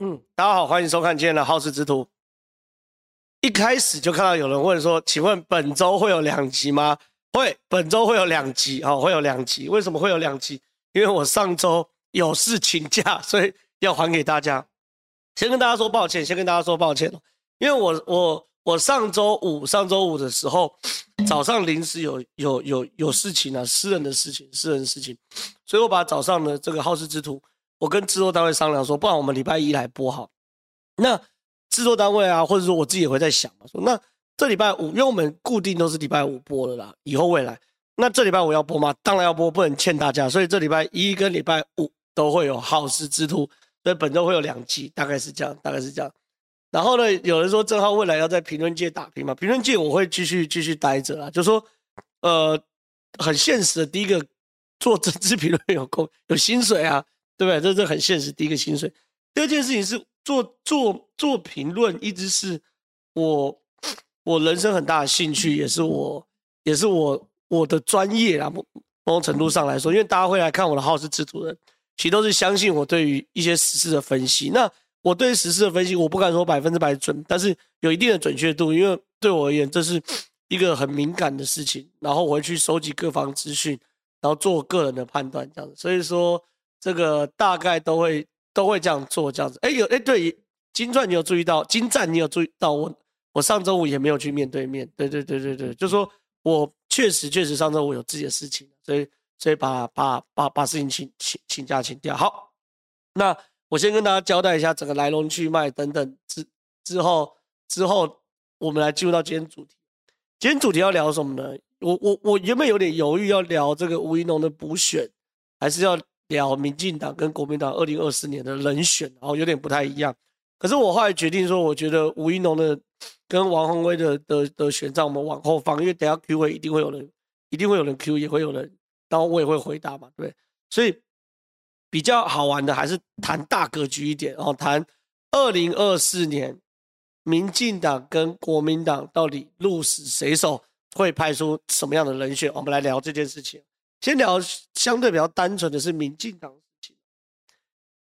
嗯，大家好，欢迎收看今天的好事之徒。一开始就看到有人问说：“请问本周会有两集吗？”会，本周会有两集，好，会有两集。为什么会有两集？因为我上周有事请假，所以要还给大家。先跟大家说抱歉，先跟大家说抱歉，因为我我我上周五上周五的时候早上临时有有有有事情啊，私人的事情，私人的事情，所以我把早上的这个好事之徒。我跟制作单位商量说，不然我们礼拜一来播好。那制作单位啊，或者说我自己也会在想嘛，说那这礼拜五，因为我们固定都是礼拜五播的啦，以后未来，那这礼拜五要播吗？当然要播，不能欠大家。所以这礼拜一跟礼拜五都会有好事之徒，所以本周会有两集，大概是这样，大概是这样。然后呢，有人说正浩未来要在评论界打拼嘛，评论界我会继续继续待着啦，就说呃，很现实的，第一个做政治评论有工有薪水啊。对不对？这是很现实。第一个薪水，第二件事情是做做做评论，一直是我我人生很大的兴趣，也是我也是我我的专业啊。某种程度上来说，因为大家会来看我的号是制图人，其实都是相信我对于一些时事的分析。那我对时事的分析，我不敢说百分之百准，但是有一定的准确度，因为对我而言，这是一个很敏感的事情。然后我会去收集各方资讯，然后做个人的判断，这样子。所以说。这个大概都会都会这样做这样子，哎有哎对，金钻你有注意到，金钻你有注意到我我上周五也没有去面对面，对对对对对，就说我确实确实上周五有自己的事情，所以所以把把把把事情请请请假请掉。好，那我先跟大家交代一下整个来龙去脉等等之之后之后，我们来进入到今天主题。今天主题要聊什么呢？我我我原本有点犹豫要聊这个吴一农的补选，还是要。聊民进党跟国民党二零二四年的人选，然后有点不太一样。可是我后来决定说，我觉得吴一农的跟王宏威的的的选战，我们往后放，因为等下 Q 会一定会有人，一定会有人 Q，也会有人，然后我也会回答嘛，对不对？所以比较好玩的还是谈大格局一点，然后谈二零二四年民进党跟国民党到底鹿死谁手，会派出什么样的人选？我们来聊这件事情。先聊相对比较单纯的是民进党事情，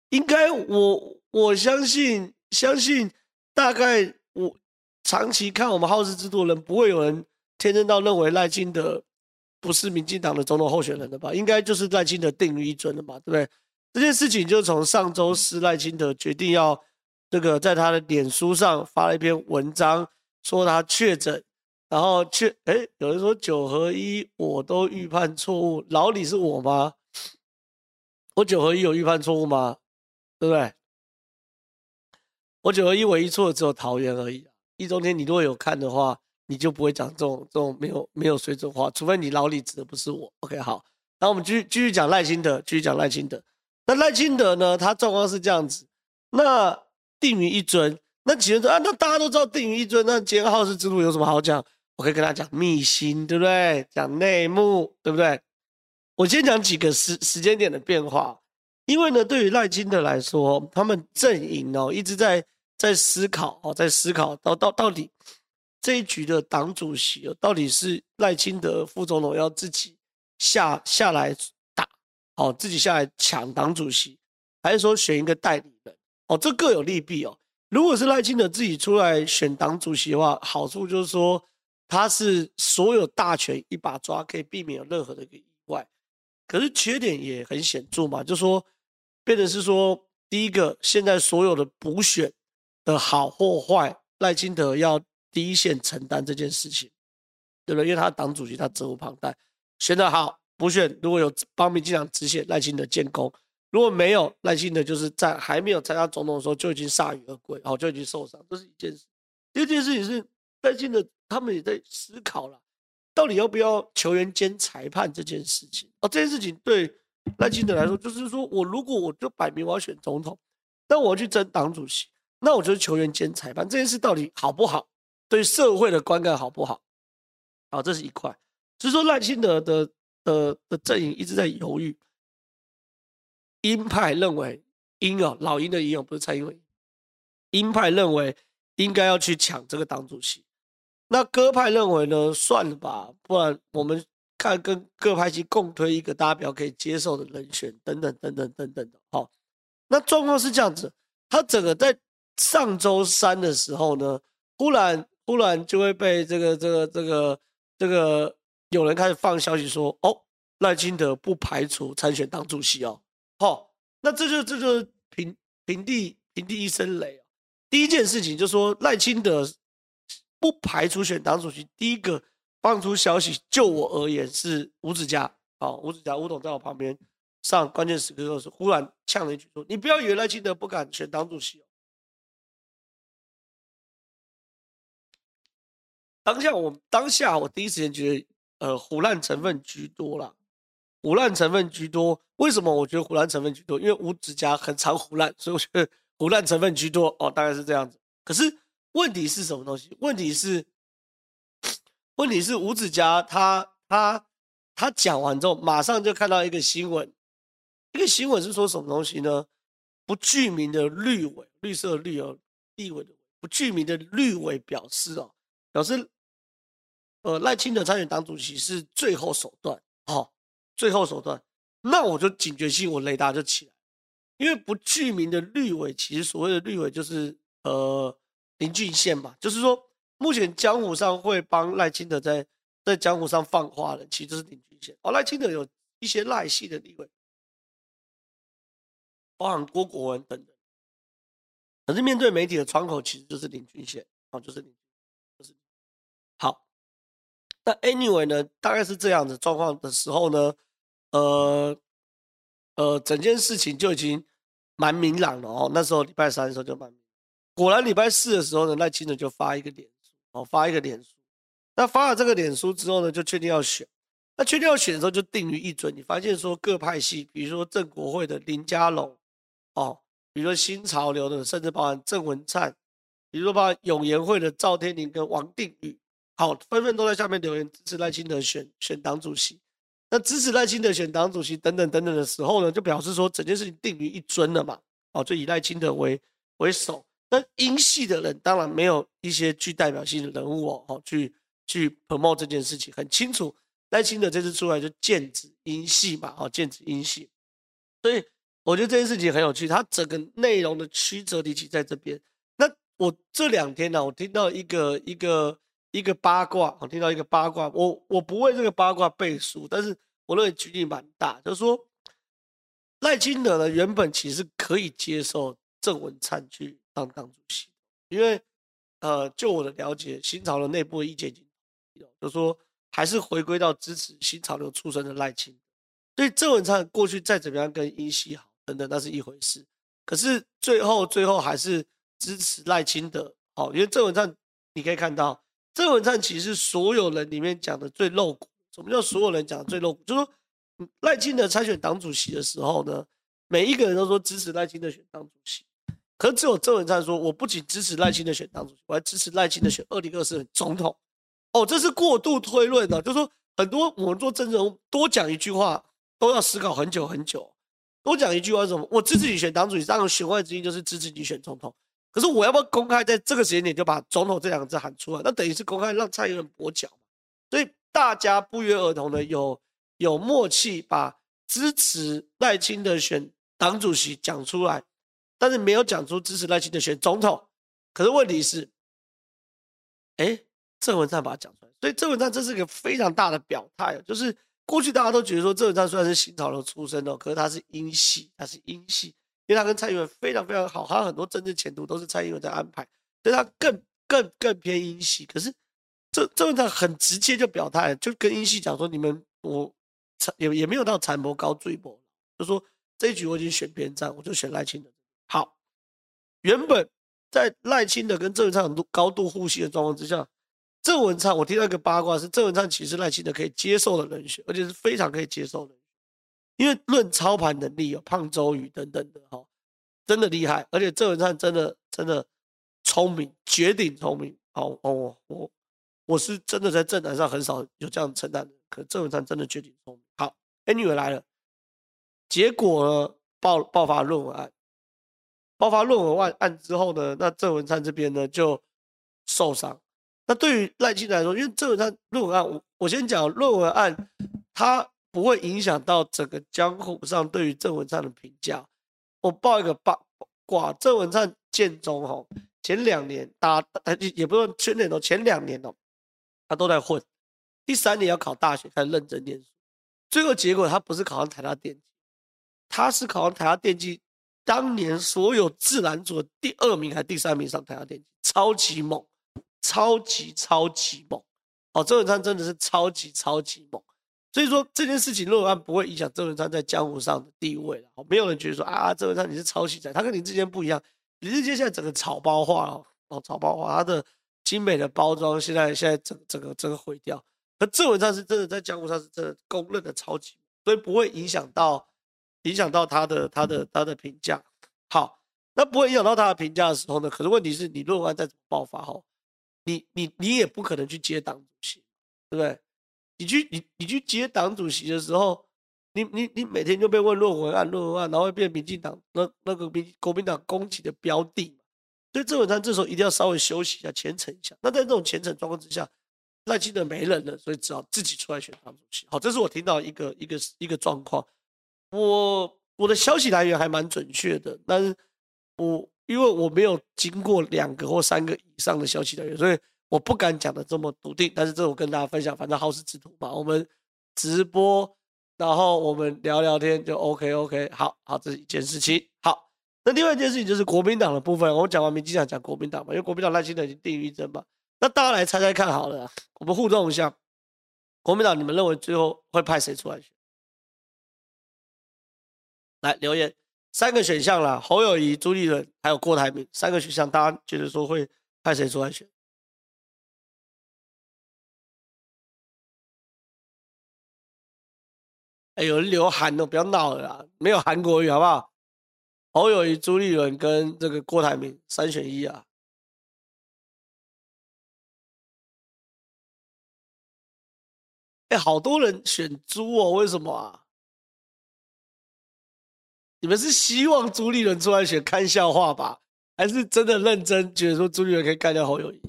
应该我我相信相信大概我长期看我们好事之徒的人，不会有人天真到认为赖清德不是民进党的总统候选人的吧？应该就是赖清德定于一尊的嘛，对不对？这件事情就从上周四赖清德决定要这个在他的脸书上发了一篇文章，说他确诊。然后去，哎，有人说九合一我都预判错误，老李是我吗？我九合一有预判错误吗？对不对？我九合一唯一错的只有桃园而已。易中天，你如果有看的话，你就不会讲这种这种没有没有水准话，除非你老李指的不是我。OK，好，然后我们继续继续讲赖清德，继续讲赖清德。那赖清德呢？他状况是这样子，那定于一尊，那几人说啊，那大家都知道定于一尊，那今天好事之路有什么好讲？我可以跟他讲秘辛，对不对？讲内幕，对不对？我先讲几个时时间点的变化，因为呢，对于赖清德来说，他们阵营哦一直在在思考哦，在思考到到到底这一局的党主席哦，到底是赖清德副总统要自己下下来打哦，自己下来抢党主席，还是说选一个代理人哦？这各有利弊哦。如果是赖清德自己出来选党主席的话，好处就是说。他是所有大权一把抓，可以避免有任何的一个意外。可是缺点也很显著嘛，就说变成是说，第一个，现在所有的补选的好或坏，赖清德要第一线承担这件事情，对不对？因为他党主席，他责无旁贷。选得好，补选如果有帮民进党止血，赖清德建功；如果没有，赖清德就是在还没有参加总统的时候就已经铩羽而归，哦，就已经受伤。这是一件事。第二件事情是赖清德。他们也在思考了，到底要不要球员兼裁判这件事情。哦，这件事情对赖清德来说，就是说我如果我就摆明我要选总统，那我要去争党主席，那我觉得球员兼裁判这件事到底好不好？对社会的观感好不好？好，这是一块。所以说赖清德的的的阵营一直在犹豫。鹰派认为鹰哦，老鹰的鹰哦，不是蔡英文。鹰派认为应该要去抢这个党主席。那鸽派认为呢？算了吧，不然我们看跟各派系共推一个大家比较可以接受的人选，等等等等等等的。好，那状况是这样子，他整个在上周三的时候呢，忽然忽然就会被这个这个这个这个有人开始放消息说，哦，赖清德不排除参选党主席哦，好，那这就这就平平地平地一声雷啊。第一件事情就说赖清德不排除选党主席，第一个放出消息，就我而言是吴子嘉，好，吴子嘉吴董在我旁边。上关键时刻的时候，是忽然呛了一句说：“你不要以为赖清德不敢选党主席。”当下我当下我第一时间觉得，呃，唬烂成分居多啦，唬烂成分居多。为什么我觉得唬烂成分居多？因为吴子嘉很常唬烂，所以我觉得唬烂成分居多。哦，大概是这样子。可是问题是什么东西？问题是，问题是吴子嘉他他他讲完之后，马上就看到一个新闻。一个新闻是说什么东西呢？不具名的绿委，绿色绿哦，立委的不具名的绿委表示哦，表示，呃，赖清德参选党主席是最后手段，哦，最后手段。那我就警觉性，我雷达就起来，因为不具名的绿委，其实所谓的绿委就是呃林俊宪嘛，就是说目前江湖上会帮赖清德在在江湖上放话的，其实就是林俊宪。哦，赖清德有一些赖系的地位。包含郭国文等等，可是面对媒体的窗口，其实就是林俊宪啊，就是林，就是好。那 anyway 呢，大概是这样子状况的时候呢，呃呃，整件事情就已经蛮明朗了哦。那时候礼拜三的时候就蛮明，果然礼拜四的时候呢，赖清德就发一个脸书哦，发一个脸书。那发了这个脸书之后呢，就确定要选。那确定要选的时候，就定于一准。你发现说各派系，比如说正国会的林佳龙。哦，比如说新潮流的，甚至包含郑文灿，比如说包含永延会的赵天麟跟王定宇，好，纷纷都在下面留言支持赖清德选选党主席。那支持赖清德选党主席等等等等的时候呢，就表示说整件事情定于一尊了嘛。哦，就以赖清德为为首。那英系的人当然没有一些具代表性的人物哦，哦去去 promote 这件事情，很清楚赖清德这次出来就剑指英系嘛，哦，剑指英系，所以。我觉得这件事情很有趣，它整个内容的曲折离奇在这边。那我这两天呢、我听到一个一个一个八卦，我听到一个八卦，我我不为这个八卦背书，但是我认为举例蛮大，就是说赖清德呢原本其实可以接受郑文灿去当党主席，因为呃，就我的了解，新潮流内部的意见已经就说还是回归到支持新潮流出身的赖清德，所以郑文灿过去再怎么样跟英系好。等等，那是一回事。可是最后，最后还是支持赖清德。好，因为郑文灿，你可以看到，郑文灿其实所有人里面讲的最露骨。什么叫所有人讲的最露骨？就说，赖清德参选党主席的时候呢，每一个人都说支持赖清德选党主席。可是只有郑文灿说，我不仅支持赖清德选党主席，我还支持赖清德选二零二四总统。哦，这是过度推论的，就是说，很多我们做政治人物多讲一句话，都要思考很久很久。多讲一句话是什么？我支持你选党主席，当然弦外之音就是支持你选总统。可是我要不要公开在这个时间点就把总统这两个字喊出来？那等于是公开让蔡英文跛脚。所以大家不约而同的有有默契，把支持赖清德选党主席讲出来，但是没有讲出支持赖清德选总统。可是问题是，哎，郑文灿把它讲出来，所以郑文灿这是一个非常大的表态，就是。过去大家都觉得说，郑文灿虽然是新潮流出身哦，可是他是英系，他是英系，因为他跟蔡英文非常非常好，他很多政治前途都是蔡英文在安排，所以他更更更偏英系。可是这郑文灿很直接就表态，就跟英系讲说，你们我也也没有到残谋高坠博，就说这一局我已经选边站，我就选赖清德。好，原本在赖清德跟郑文灿很多高度互信的状况之下。郑文灿，我听到一个八卦是郑文灿其实赖清德可以接受的人选，而且是非常可以接受的，因为论操盘能力有胖周瑜等等的哈，真的厉害，而且郑文灿真的真的聪明，绝顶聪明。哦哦，我我是真的在政坛上很少有这样称赞的，可郑文灿真的绝顶聪明。好，Anyway 来了，结果呢爆爆发论文案，爆发论文案案之后呢，那郑文灿这边呢就受伤。那对于赖清来说，因为郑文灿论文案，我我先讲论文案，它不会影响到整个江湖上对于郑文灿的评价。我报一个八卦，郑文灿建中哈，前两年打，也不用前年哦，前两年哦，他都在混，第三年要考大学，开始认真念书，最后结果他不是考上台大电机，他是考上台大电机，当年所有自然组的第二名还是第三名上台大电机，超级猛，超级超级猛，哦，郑文灿真的是超级超级猛。所以说这件事情，论文案不会影响郑文灿在江湖上的地位了。没有人觉得说啊，郑文灿你是抄袭仔，他跟林志坚不一样。林志坚现在整个草包化哦，哦，草包化，他的精美的包装现在现在整整个整个毁掉。可郑文灿是真的在江湖上是真的公认的超级，所以不会影响到影响到他的他的他的评价。好，那不会影响到他的评价的时候呢？可是问题是你论文案再怎么爆发后，你你你也不可能去接党主席，对不对？你去你你去接党主席的时候，你你你每天就被问论文案论文案，然后会变民进党那那个民国民党攻击的标的，所以郑文灿这时候一定要稍微休息一下，虔诚一下。那在这种虔诚状况之下，赖清德没人了，所以只好自己出来选党主席。好，这是我听到一个一个一个状况。我我的消息来源还蛮准确的，但是我因为我没有经过两个或三个以上的消息来源，所以。我不敢讲的这么笃定，但是这我跟大家分享，反正好事之徒嘛，我们直播，然后我们聊聊天就 OK OK，好好，这是一件事情。好，那另外一件事情就是国民党的部分，我们讲完民进党讲国民党嘛，因为国民党赖清德已经定于一针嘛，那大家来猜猜看好了，我们互动一下，国民党你们认为最后会派谁出来选？来留言，三个选项啦，侯友宜、朱立伦还有郭台铭，三个选项，大家觉得说会派谁出来选？哎，有人流韩哦，不要闹了啦，没有韩国语好不好？侯友宜、朱立伦跟这个郭台铭三选一啊！哎，好多人选朱哦，为什么啊？你们是希望朱立伦出来选看笑话吧？还是真的认真觉得说朱立伦可以干掉侯友谊？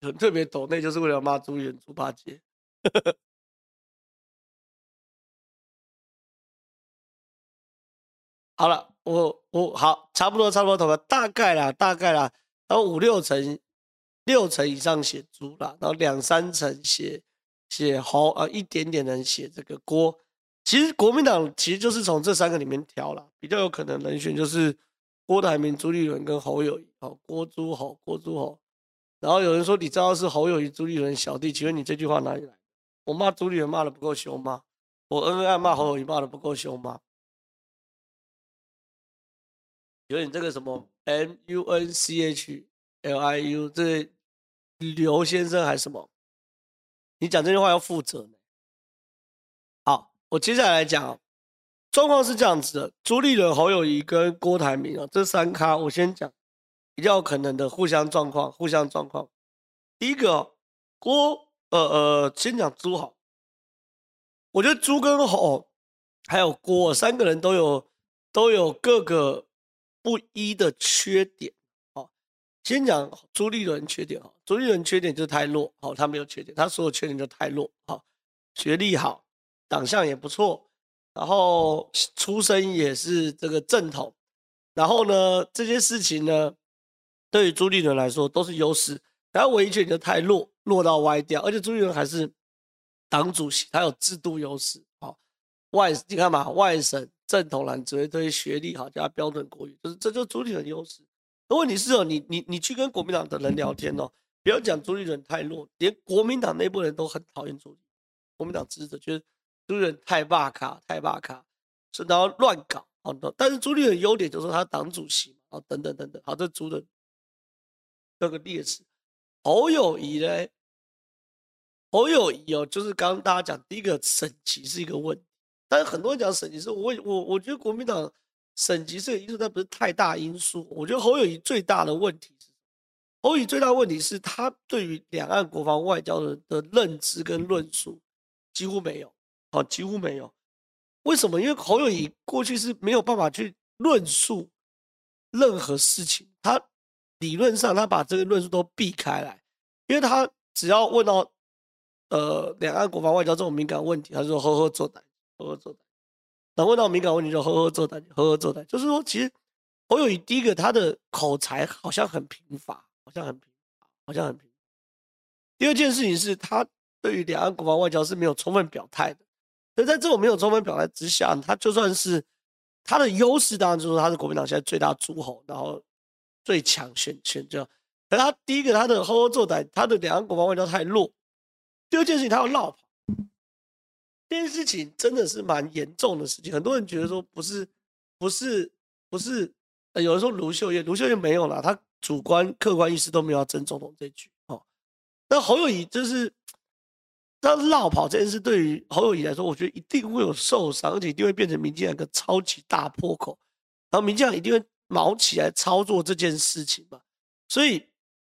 很特别抖那就是为了骂朱元猪八戒。好了，我我好，差不多差不多投了，大概啦，大概啦，然后五六层，六层以上写猪啦，然后两三层写写侯啊，一点点人写这个郭。其实国民党其实就是从这三个里面挑啦，比较有可能人选就是郭台铭、朱立伦跟侯友谊。好，郭朱侯，郭朱侯。然后有人说，你知道是侯友谊、朱立伦小弟，请问你这句话哪里来？我骂朱立伦骂的不够凶吗？我恩恩爱骂侯友谊骂的不够凶吗？有点这个什么 M U N C H L I U，这刘先生还是什么？你讲这句话要负责。好，我接下来讲，状况是这样子的：朱立伦、侯友宜跟郭台铭啊，这三咖我先讲。比较可能的互相状况，互相状况。第一个郭，呃呃，先讲朱好。我觉得朱跟侯还有郭三个人都有都有各个不一的缺点。好，先讲朱立伦缺点哈，朱立伦缺点就是太弱。好，他没有缺点，他所有缺点就太弱。好，学历好，长相也不错，然后出身也是这个正统。然后呢，这些事情呢，对于朱立伦来说都是优势，然后唯一缺点就太弱，弱到歪掉。而且朱立伦还是党主席，他有制度优势。好，外你看嘛，外省正统蓝只会对学历好加标准国语，就是这就是朱立伦优势。如果你是哦，你你你去跟国民党的人聊天哦，不要讲朱立伦太弱，连国民党内部人都很讨厌朱立。国民党支持者觉得朱立伦太霸卡，太霸卡，是然后乱搞。好的，但是朱立伦优点就是他党主席嘛，好等等等等，好这朱的。这个劣势，侯友谊呢？侯友谊哦，就是刚刚大家讲第一个省籍是一个问题，但是很多人讲省籍是，我我我觉得国民党省籍这个因素，它不是太大因素。我觉得侯友谊最大的问题是，侯友谊最大的问题是他对于两岸国防外交的的认知跟论述几乎没有，好，几乎没有。为什么？因为侯友谊过去是没有办法去论述任何事情，他。理论上，他把这个论述都避开来，因为他只要问到呃两岸国防外交这种敏感问题，他就说呵呵作答，呵呵做胆。然后问到敏感问题就呵呵做胆，呵呵做胆。就是说，其实侯友谊第一个他的口才好像很贫乏，好像很贫乏，好像很贫乏。第二件事情是他对于两岸国防外交是没有充分表态的。所以在这种没有充分表态之下，他就算是他的优势，当然就是说他是国民党现在最大诸侯，然后最强选选这样。可他第一个，他的呵呵作歹，他的两岸国防外交太弱。第二件事情，他要落跑。这件事情真的是蛮严重的事情。很多人觉得说不是，不是，不是。有人说卢秀燕，卢秀燕没有了，他主观客观意识都没有要争总统这句。哦，那侯友宜就是。他落跑这件事对于侯友宜来说，我觉得一定会有受伤，而且一定会变成民进党一个超级大破口，然后民进党一定会卯起来操作这件事情嘛。所以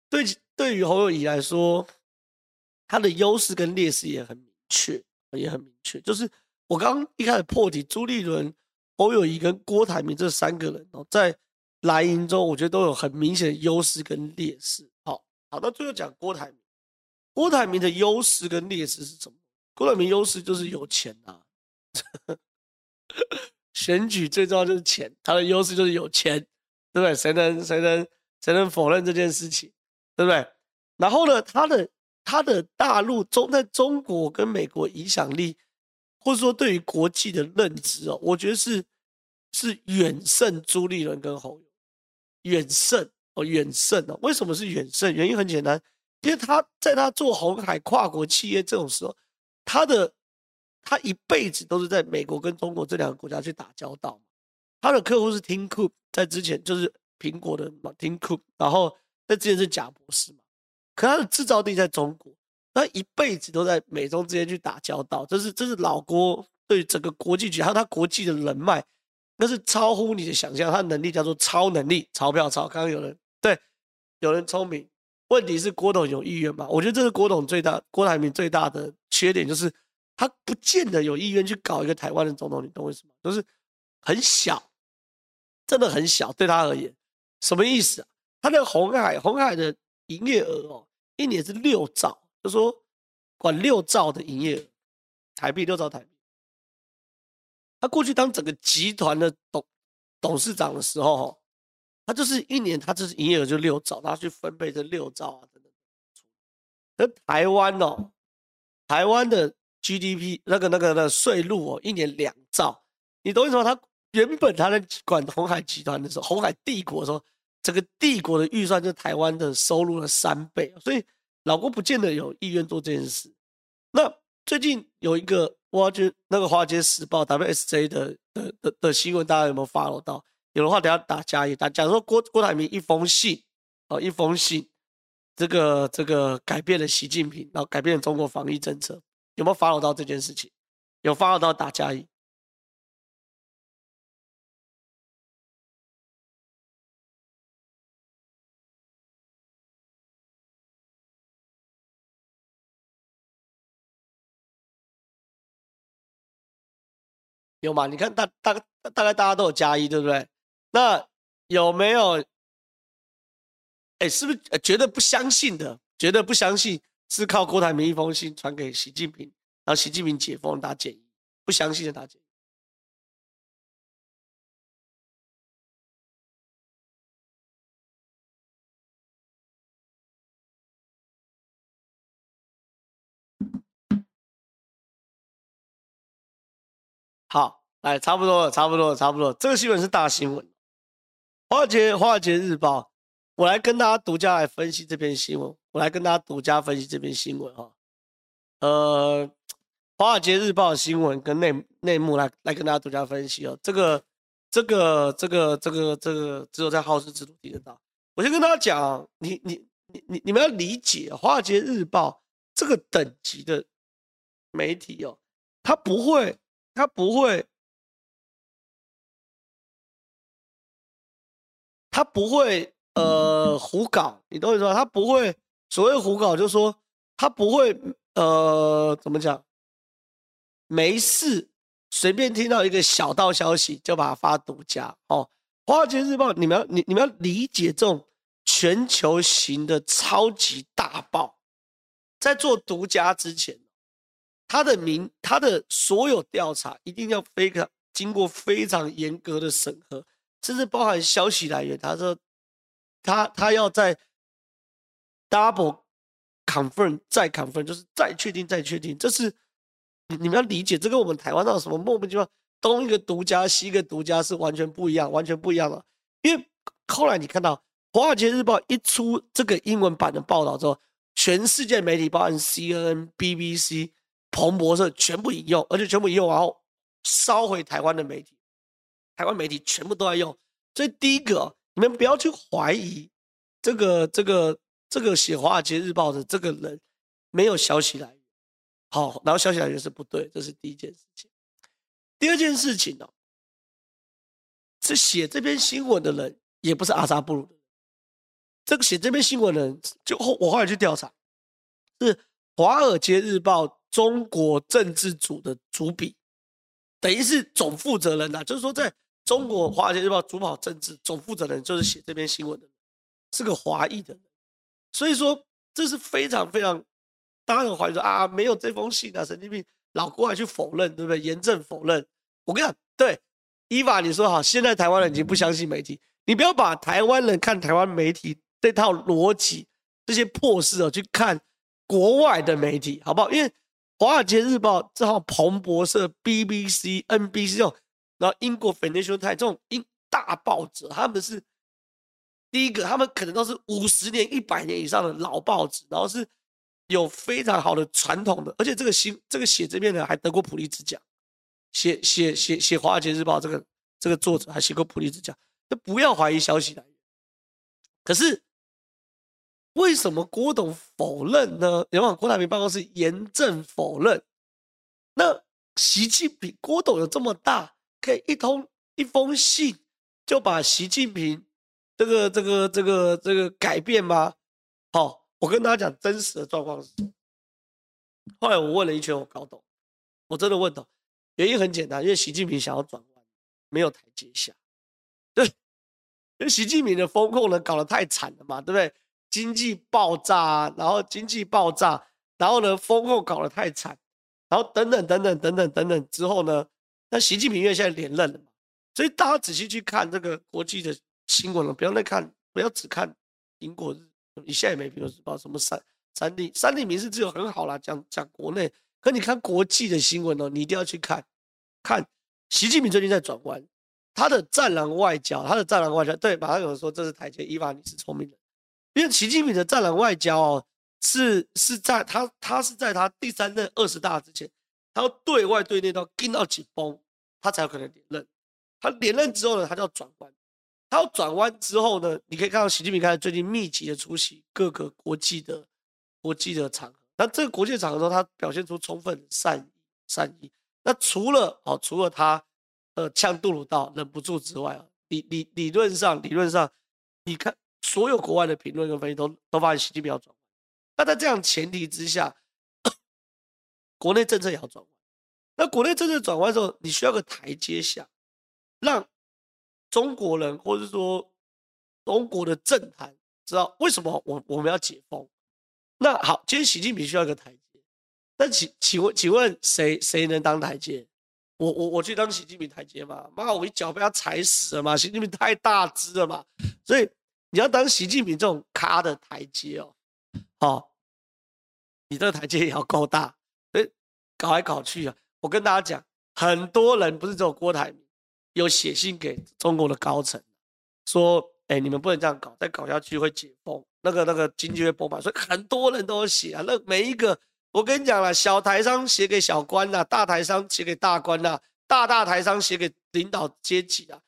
对对于侯友宜来说，他的优势跟劣势也很明确，也很明确。就是我刚刚一开始破题，朱立伦、侯友谊跟郭台铭这三个人哦，在蓝营中，我觉得都有很明显的优势跟劣势。好，好，那最后讲郭台铭。郭台铭的优势跟劣势是什么？郭台铭优势就是有钱啊，选举最重要就是钱，他的优势就是有钱，对不对？谁能谁能谁能否认这件事情，对不对？然后呢，他的他的大陆中在中国跟美国影响力，或者说对于国际的认知哦，我觉得是是远胜朱立伦跟侯友，远胜哦，远胜哦。为什么是远胜？原因很简单。因为他在他做鸿海跨国企业这种时候，他的他一辈子都是在美国跟中国这两个国家去打交道。他的客户是 Tim Cook，在之前就是苹果的嘛 Tim Cook，然后在之前是贾博士嘛。可他的制造地在中国，他一辈子都在美中之间去打交道。这是这是老郭对整个国际局还有他国际的人脉，那是超乎你的想象。他能力叫做超能力，钞票超。刚刚有人对，有人聪明。问题是郭董有意愿吗？我觉得这是郭董最大、郭台铭最大的缺点，就是他不见得有意愿去搞一个台湾的总统。你懂为什么？就是很小，真的很小，对他而言，什么意思啊？他那个鸿海，红海的营业额哦，一年是六兆，就说管六兆的营业额，台币六兆台币。他过去当整个集团的董董事长的时候，哦。他就是一年，他就是营业额就六兆，他去分配这六兆啊等等。而台湾哦，台湾的 GDP 那个那个的税入哦，一年两兆。你懂为什么？他原本他在管鸿海集团的时候，鸿海帝国的时候，整个帝国的预算就台湾的收入的三倍。所以老郭不见得有意愿做这件事。那最近有一个华尔街那个华尔街时报 WSJ 的的的的新闻，大家有没有 follow 到？有的话，等下打加一打。假如说郭郭台铭一封信，哦，一封信，这个这个改变了习近平，然后改变了中国防疫政策，有没有 follow 到这件事情？有 follow 到打加一。有吗？你看大大大概大家都有加一，对不对？那有没有？哎，是不是觉得不相信的？觉得不相信是靠郭台铭一封信传给习近平，然后习近平解封打减一，不相信的打减好，来，差不多了，差不多了，差不多了。这个新闻是大新闻。华尔街，华尔街日报，我来跟大家独家来分析这篇新闻。我来跟大家独家分析这篇新闻哈。呃，华尔街日报的新闻跟内内幕来来跟大家独家分析哦。这个，这个，这个，这个，这个只有在好事之徒听得到。我先跟大家讲，你你你你你们要理解华尔街日报这个等级的媒体哦，它不会，他不会。他不会呃胡搞，你懂我意思吗？他不会所谓胡搞，就是说他不会呃怎么讲？没事，随便听到一个小道消息就把它发独家哦。华尔街日报，你们要你你们要理解这种全球型的超级大报在做独家之前，他的名，他的所有调查一定要非常经过非常严格的审核，甚至包含消息来源。他说，他他要在 double confirm 再 confirm，就是再确定再确定。这是你你们要理解，这跟我们台湾那种什么莫名其妙东一个独家西一个独家是完全不一样，完全不一样的。因为后来你看到《华尔街日报》一出这个英文版的报道之后。全世界媒体，包含 CNN、BBC、彭博社，全部引用，而且全部引用，然后烧回台湾的媒体，台湾媒体全部都在用。所以第一个，你们不要去怀疑这个、这个、这个写《华尔街日报》的这个人没有消息来源。好，然后消息来源是不对，这是第一件事情。第二件事情呢，是写这篇新闻的人也不是阿萨布鲁的。这个写这篇新闻的人，就我后来去调查，是《华尔街日报》中国政治组的主笔，等于是总负责人呐。就是说，在中国《华尔街日报》主跑政治总负责人，就是写这篇新闻的，是个华裔的人。所以说，这是非常非常，大家很怀疑说啊，没有这封信啊，神经病，老郭还去否认，对不对？严正否认。我跟你讲，对，伊娃你说好，现在台湾人已经不相信媒体，你不要把台湾人看台湾媒体。这套逻辑，这些破事哦，去看国外的媒体，好不好？因为《华尔街日报》这号彭博社、BBC、NBC 这种，然后英国 Financial Times 这种英大报纸，他们是第一个，他们可能都是五十年、一百年以上的老报纸，然后是有非常好的传统的，而且这个新这个写这边的还得过普利兹奖，写写写写《华尔街日报》这个这个作者还写过普利兹奖，就不要怀疑消息来源，可是。为什么郭董否认呢？然后郭台铭办公室严正否认。那习近平，郭董有这么大，可以一通一封信就把习近平这个这个这个这个改变吗？好，我跟大家讲真实的状况是。后来我问了一圈，我搞懂，我真的问懂，原因很简单，因为习近平想要转弯，没有台阶下。对，因为习近平的风控呢搞得太惨了嘛，对不对？经济爆炸，然后经济爆炸，然后呢，风控搞得太惨，然后等等等等等等等等之后呢，那习近平因为现在连任了嘛，所以大家仔细去看这个国际的新闻了，不要再看，不要只看英国日，你现在也没苹果日报什么三三立三立民视只有很好啦，讲讲国内，可你看国际的新闻哦，你一定要去看，看习近平最近在转弯，他的战狼外交，他的战狼外交，对，马上有人说这是台阶，伊娃你是聪明人。因为习近平的战狼外交哦，是是在他他是在他第三任二十大之前，他要对外对内都要盯到紧绷，他才有可能连任。他连任之后呢，他就要转弯。他要转弯之后呢，你可以看到习近平开始最近密集的出席各个国际的国际的场合。那这个国际场合中，他表现出充分的善意善意。那除了哦，除了他呃呛杜鲁道忍不住之外啊，理理理论上理论上，你看。所有国外的评论跟分析都都发现习近平要转弯，那在这样前提之下，国内政策也要转弯。那国内政策转弯的时候，你需要个台阶下，让中国人或者说中国的政坛知道为什么我我们要解封。那好，今天习近平需要一个台阶，那请请问请问谁谁能当台阶？我我我去当习近平台阶嘛？妈，我一脚被他踩死了嘛？习近平太大只了嘛？所以。你要当习近平这种咖的台阶哦，好，你这个台阶也要够大，所以搞来搞去啊，我跟大家讲，很多人不是只有郭台铭有写信给中国的高层，说，哎，你们不能这样搞，再搞下去会解封，那个那个经济会崩盘，所以很多人都有写啊，那每一个，我跟你讲了，小台商写给小官呐，大台商写给大官呐，大大台商写给领导阶级啊，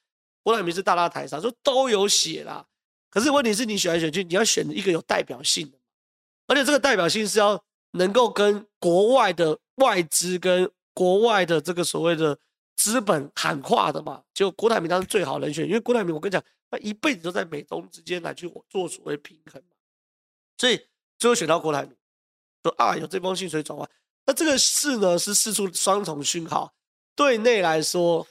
郭台铭是大大台商，说都有写啦。可是问题是你选来选去，你要选一个有代表性的，而且这个代表性是要能够跟国外的外资跟国外的这个所谓的资本喊话的嘛。就郭台铭当时最好人选，因为郭台铭我跟你讲，他一辈子都在美中之间来去做所谓平衡嘛，所以最后选到郭台铭，说啊有这封信所以转弯。那这个事呢是释出双重讯号，对内来说。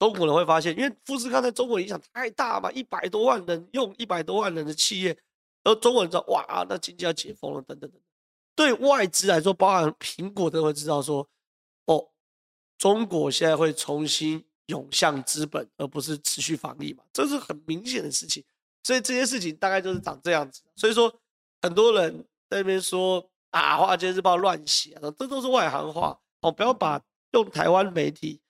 中国人会发现，因为富士康在中国影响太大嘛，一百多万人用一百多万人的企业，而中国人知道哇，那经济要解封了，等等等。对外资来说，包含苹果都会知道说，哦，中国现在会重新涌向资本，而不是持续防疫嘛，这是很明显的事情。所以这些事情大概就是长这样子。所以说，很多人在那边说啊，《华尔街日报》乱写，这都是外行话哦，不要把用台湾媒体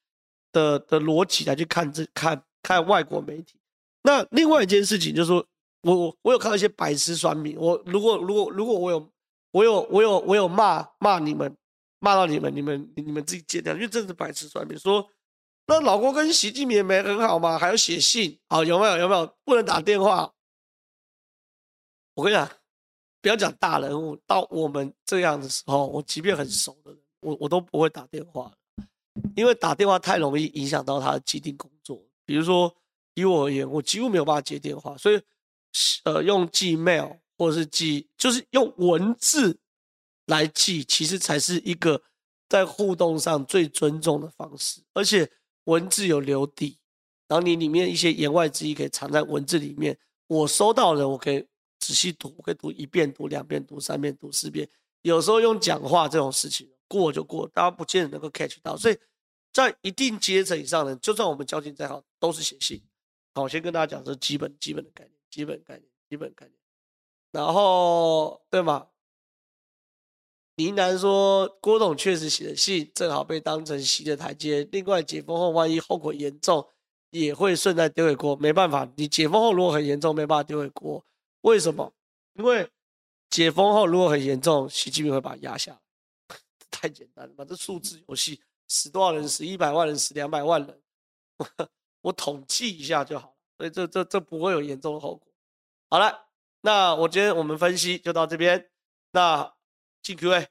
的的逻辑来去看这看看外国媒体。那另外一件事情就是说，我我我有看到一些白痴酸民，我如果如果如果我有我有我有我有骂骂你们，骂到你们，你们你们自己剪掉，因为这是白痴酸民说。那老郭跟习近平没很好吗？还要写信？好，有没有？有没有？不能打电话。我跟你讲，不要讲大人物，到我们这样的时候，我即便很熟的人，我我都不会打电话，因为打电话太容易影响到他的既定工作。比如说，以我而言，我几乎没有办法接电话，所以，呃，用寄 mail 或是寄，就是用文字来寄，其实才是一个在互动上最尊重的方式，而且。文字有留底，然后你里面一些言外之意可以藏在文字里面。我收到了，我可以仔细读，我可以读一遍、读两遍、读三遍、读四遍。有时候用讲话这种事情过就过，大家不见得能够 catch 到。所以在一定阶层以上的，就算我们交情再好，都是写信。好，我先跟大家讲这基本基本的概念，基本概念，基本概念。然后对吗？林南说：“郭董确实写的信，正好被当成洗的台阶。另外，解封后万一后果严重，也会顺带丢给郭。没办法，你解封后如果很严重，没办法丢给郭。为什么？因为解封后如果很严重，习近平会把它压下来。太简单了吧，这数字游戏，死多少人？死一百万人，死两百万人，我统计一下就好了。所以这这这不会有严重的后果。好了，那我今天我们分析就到这边。那。”进 Q&A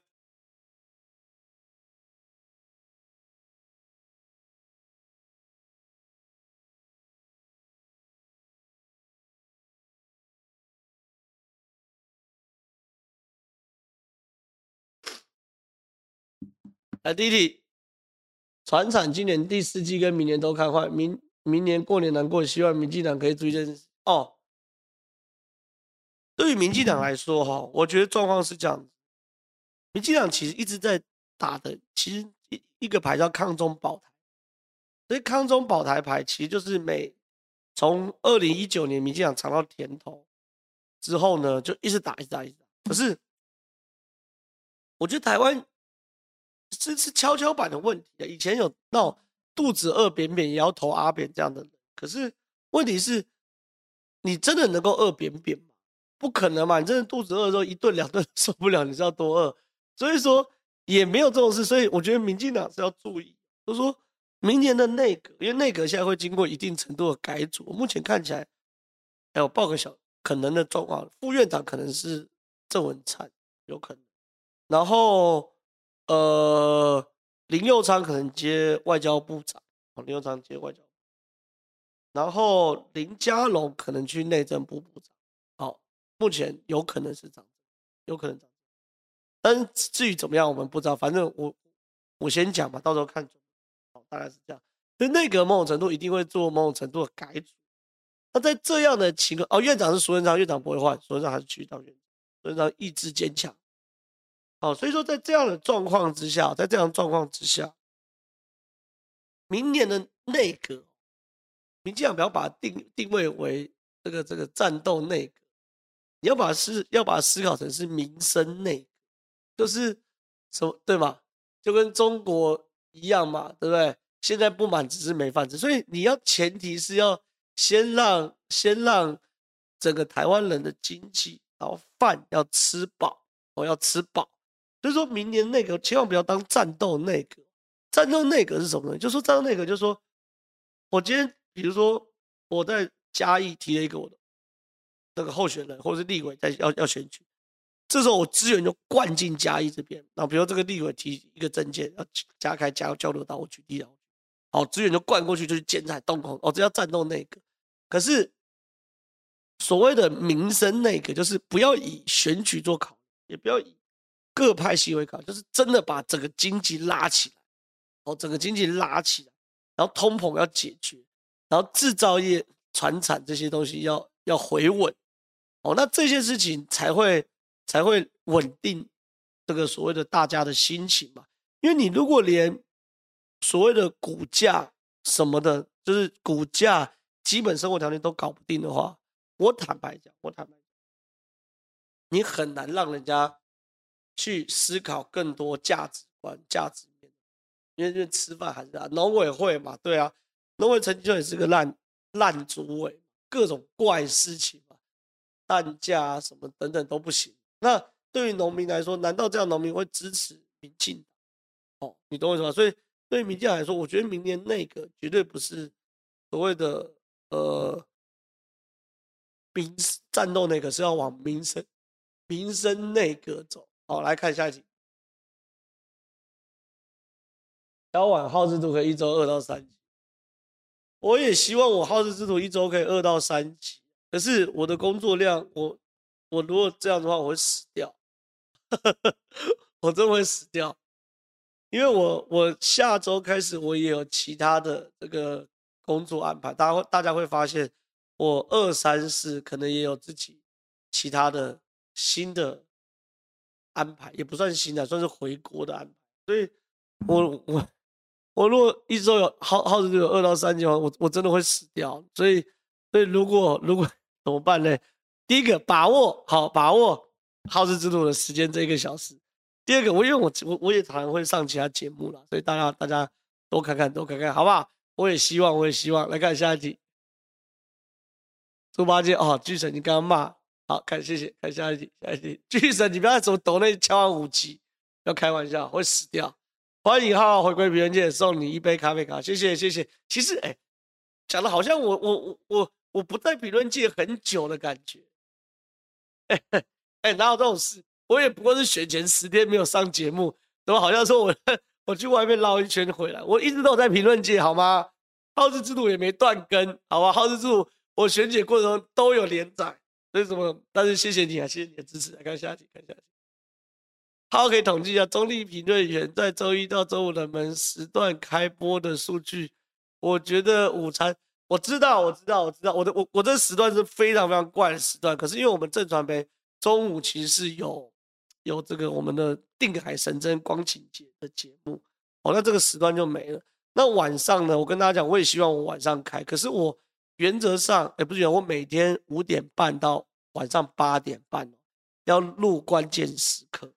来弟弟，传产今年第四季跟明年都看坏，明明年过年难过，希望民进党可以注意一件事哦。对于民进党来说，哈，我觉得状况是这样。民进党其实一直在打的，其实一一个牌叫抗中保台，所以抗中保台牌其实就是每从二零一九年民进党尝到甜头之后呢，就一直打，一直打，一直打。可是我觉得台湾是是跷跷板的问题啊。以前有那种肚子饿扁扁也要投阿扁这样的人，可是问题是，你真的能够饿扁扁吗？不可能嘛！你真的肚子饿的时候，一顿两顿受不了，你知道多饿？所以说也没有这种事，所以我觉得民进党是要注意，就是说明年的内阁，因为内阁现在会经过一定程度的改组，目前看起来，还有报个小可能的状况，副院长可能是郑文灿，有可能，然后呃林佑昌可能接外交部长，林佑昌接外交，然后林佳龙可能去内政部部长，好，目前有可能是长，有可能。但至于怎么样，我们不知道。反正我我先讲吧，到时候看。好，大概是这样。所以内阁某种程度一定会做某种程度的改组。那在这样的情况，哦，院长是苏贞昌，院长不会换，苏贞昌还是继续当院长。苏贞昌意志坚强。好，所以说在这样的状况之下，在这样的状况之下，明年的内阁，民进党不要把它定定位为这个这个战斗内阁，你要把思要把思考成是民生内阁。就是什么对吗？就跟中国一样嘛，对不对？现在不满只是没饭吃，所以你要前提是要先让先让整个台湾人的经济，然后饭要吃饱，我要吃饱。所以说明年内阁千万不要当战斗内阁，战斗内阁是什么呢？就说战斗内阁，就是说我今天比如说我在嘉义提了一个我的那个候选人，或者是立委在要要选举。这时候我资源就灌进嘉义这边，那比如这个立委提一个政见，要加开加交流道，我举例了，好，资源就灌过去，就是剪彩动工，哦，这要战斗内阁。可是所谓的民生内阁，就是不要以选举做考，也不要以各派系为搞，就是真的把整个经济拉起来，哦，整个经济拉起来，然后通膨要解决，然后制造业、传产这些东西要要回稳。哦，那这些事情才会才会稳定这个所谓的大家的心情嘛。因为你如果连所谓的股价什么的，就是股价基本生活条件都搞不定的话，我坦白讲，我坦白讲，你很难让人家去思考更多价值观、价值面，因为因为吃饭还是啊，农委会嘛，对啊，农委曾经也是个烂烂主委，各种怪事情嘛，蛋价啊什么等等都不行。那对于农民来说，难道这样农民会支持民进？哦，你懂我意思吗？所以对于民进来说，我觉得明年内阁绝对不是所谓的呃民战斗内阁，是要往民生民生内阁走。好，来看下一题。交往好事度可以一周二到三集，我也希望我好事之徒一周可以二到三集。可是我的工作量，我我如果这样的话，我会死掉，我真会死掉。因为我我下周开始我也有其他的这个工作安排，大家会大家会发现我二三四可能也有自己其他的新的安排，也不算新的，算是回国的安排。所以我我我如果一周有耗耗时有二到三集的话，我我真的会死掉。所以所以如果如果怎么办呢？第一个把握好把握好事之徒的时间这一个小时。第二个，我因为我我我也常常会上其他节目了，所以大家大家多看看多看看，好不好？我也希望，我也希望来看下一题。猪八戒哦，巨神，你刚刚骂，好看，谢谢，看下一题，下一题。巨神，你不要怎么抖那敲完五级，要开玩笑，会死掉。欢迎浩浩回归评论界，送你一杯咖啡卡，谢谢谢谢。其实哎，讲的好像我我我我我不在评论界很久的感觉，哎，哪有这种事？我也不过是选前十天没有上节目，怎么好像说我我去外面绕一圈回来？我一直都在评论界，好吗？好事之徒也没断更，好吧？好事之徒我选举过程中都有连载，所以什么？但是谢谢你啊，谢谢你的支持。来看下题，看下题。好，可以统计一下中立评论员在周一到周五的门时段开播的数据。我觉得午餐，我知道，我知道，我知道，我的我我这时段是非常非常怪的时段。可是因为我们正传媒中午其实是有。有这个我们的定海神针光晴节的节目，哦，那这个时段就没了。那晚上呢？我跟大家讲，我也希望我晚上开，可是我原则上，哎不是原，我每天五点半到晚上八点半要录关键时刻。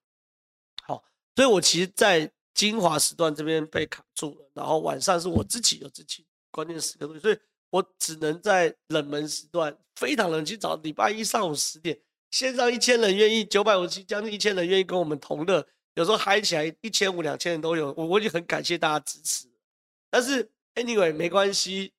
好，所以我其实，在精华时段这边被卡住了，然后晚上是我自己有自己关键时刻，所以我只能在冷门时段，非常冷清，早礼拜一上午十点。线上一千人愿意，九百五十七将近一千人愿意跟我们同乐，有时候嗨起来一千五两千人都有，我我已经很感谢大家支持。但是 anyway 没关系，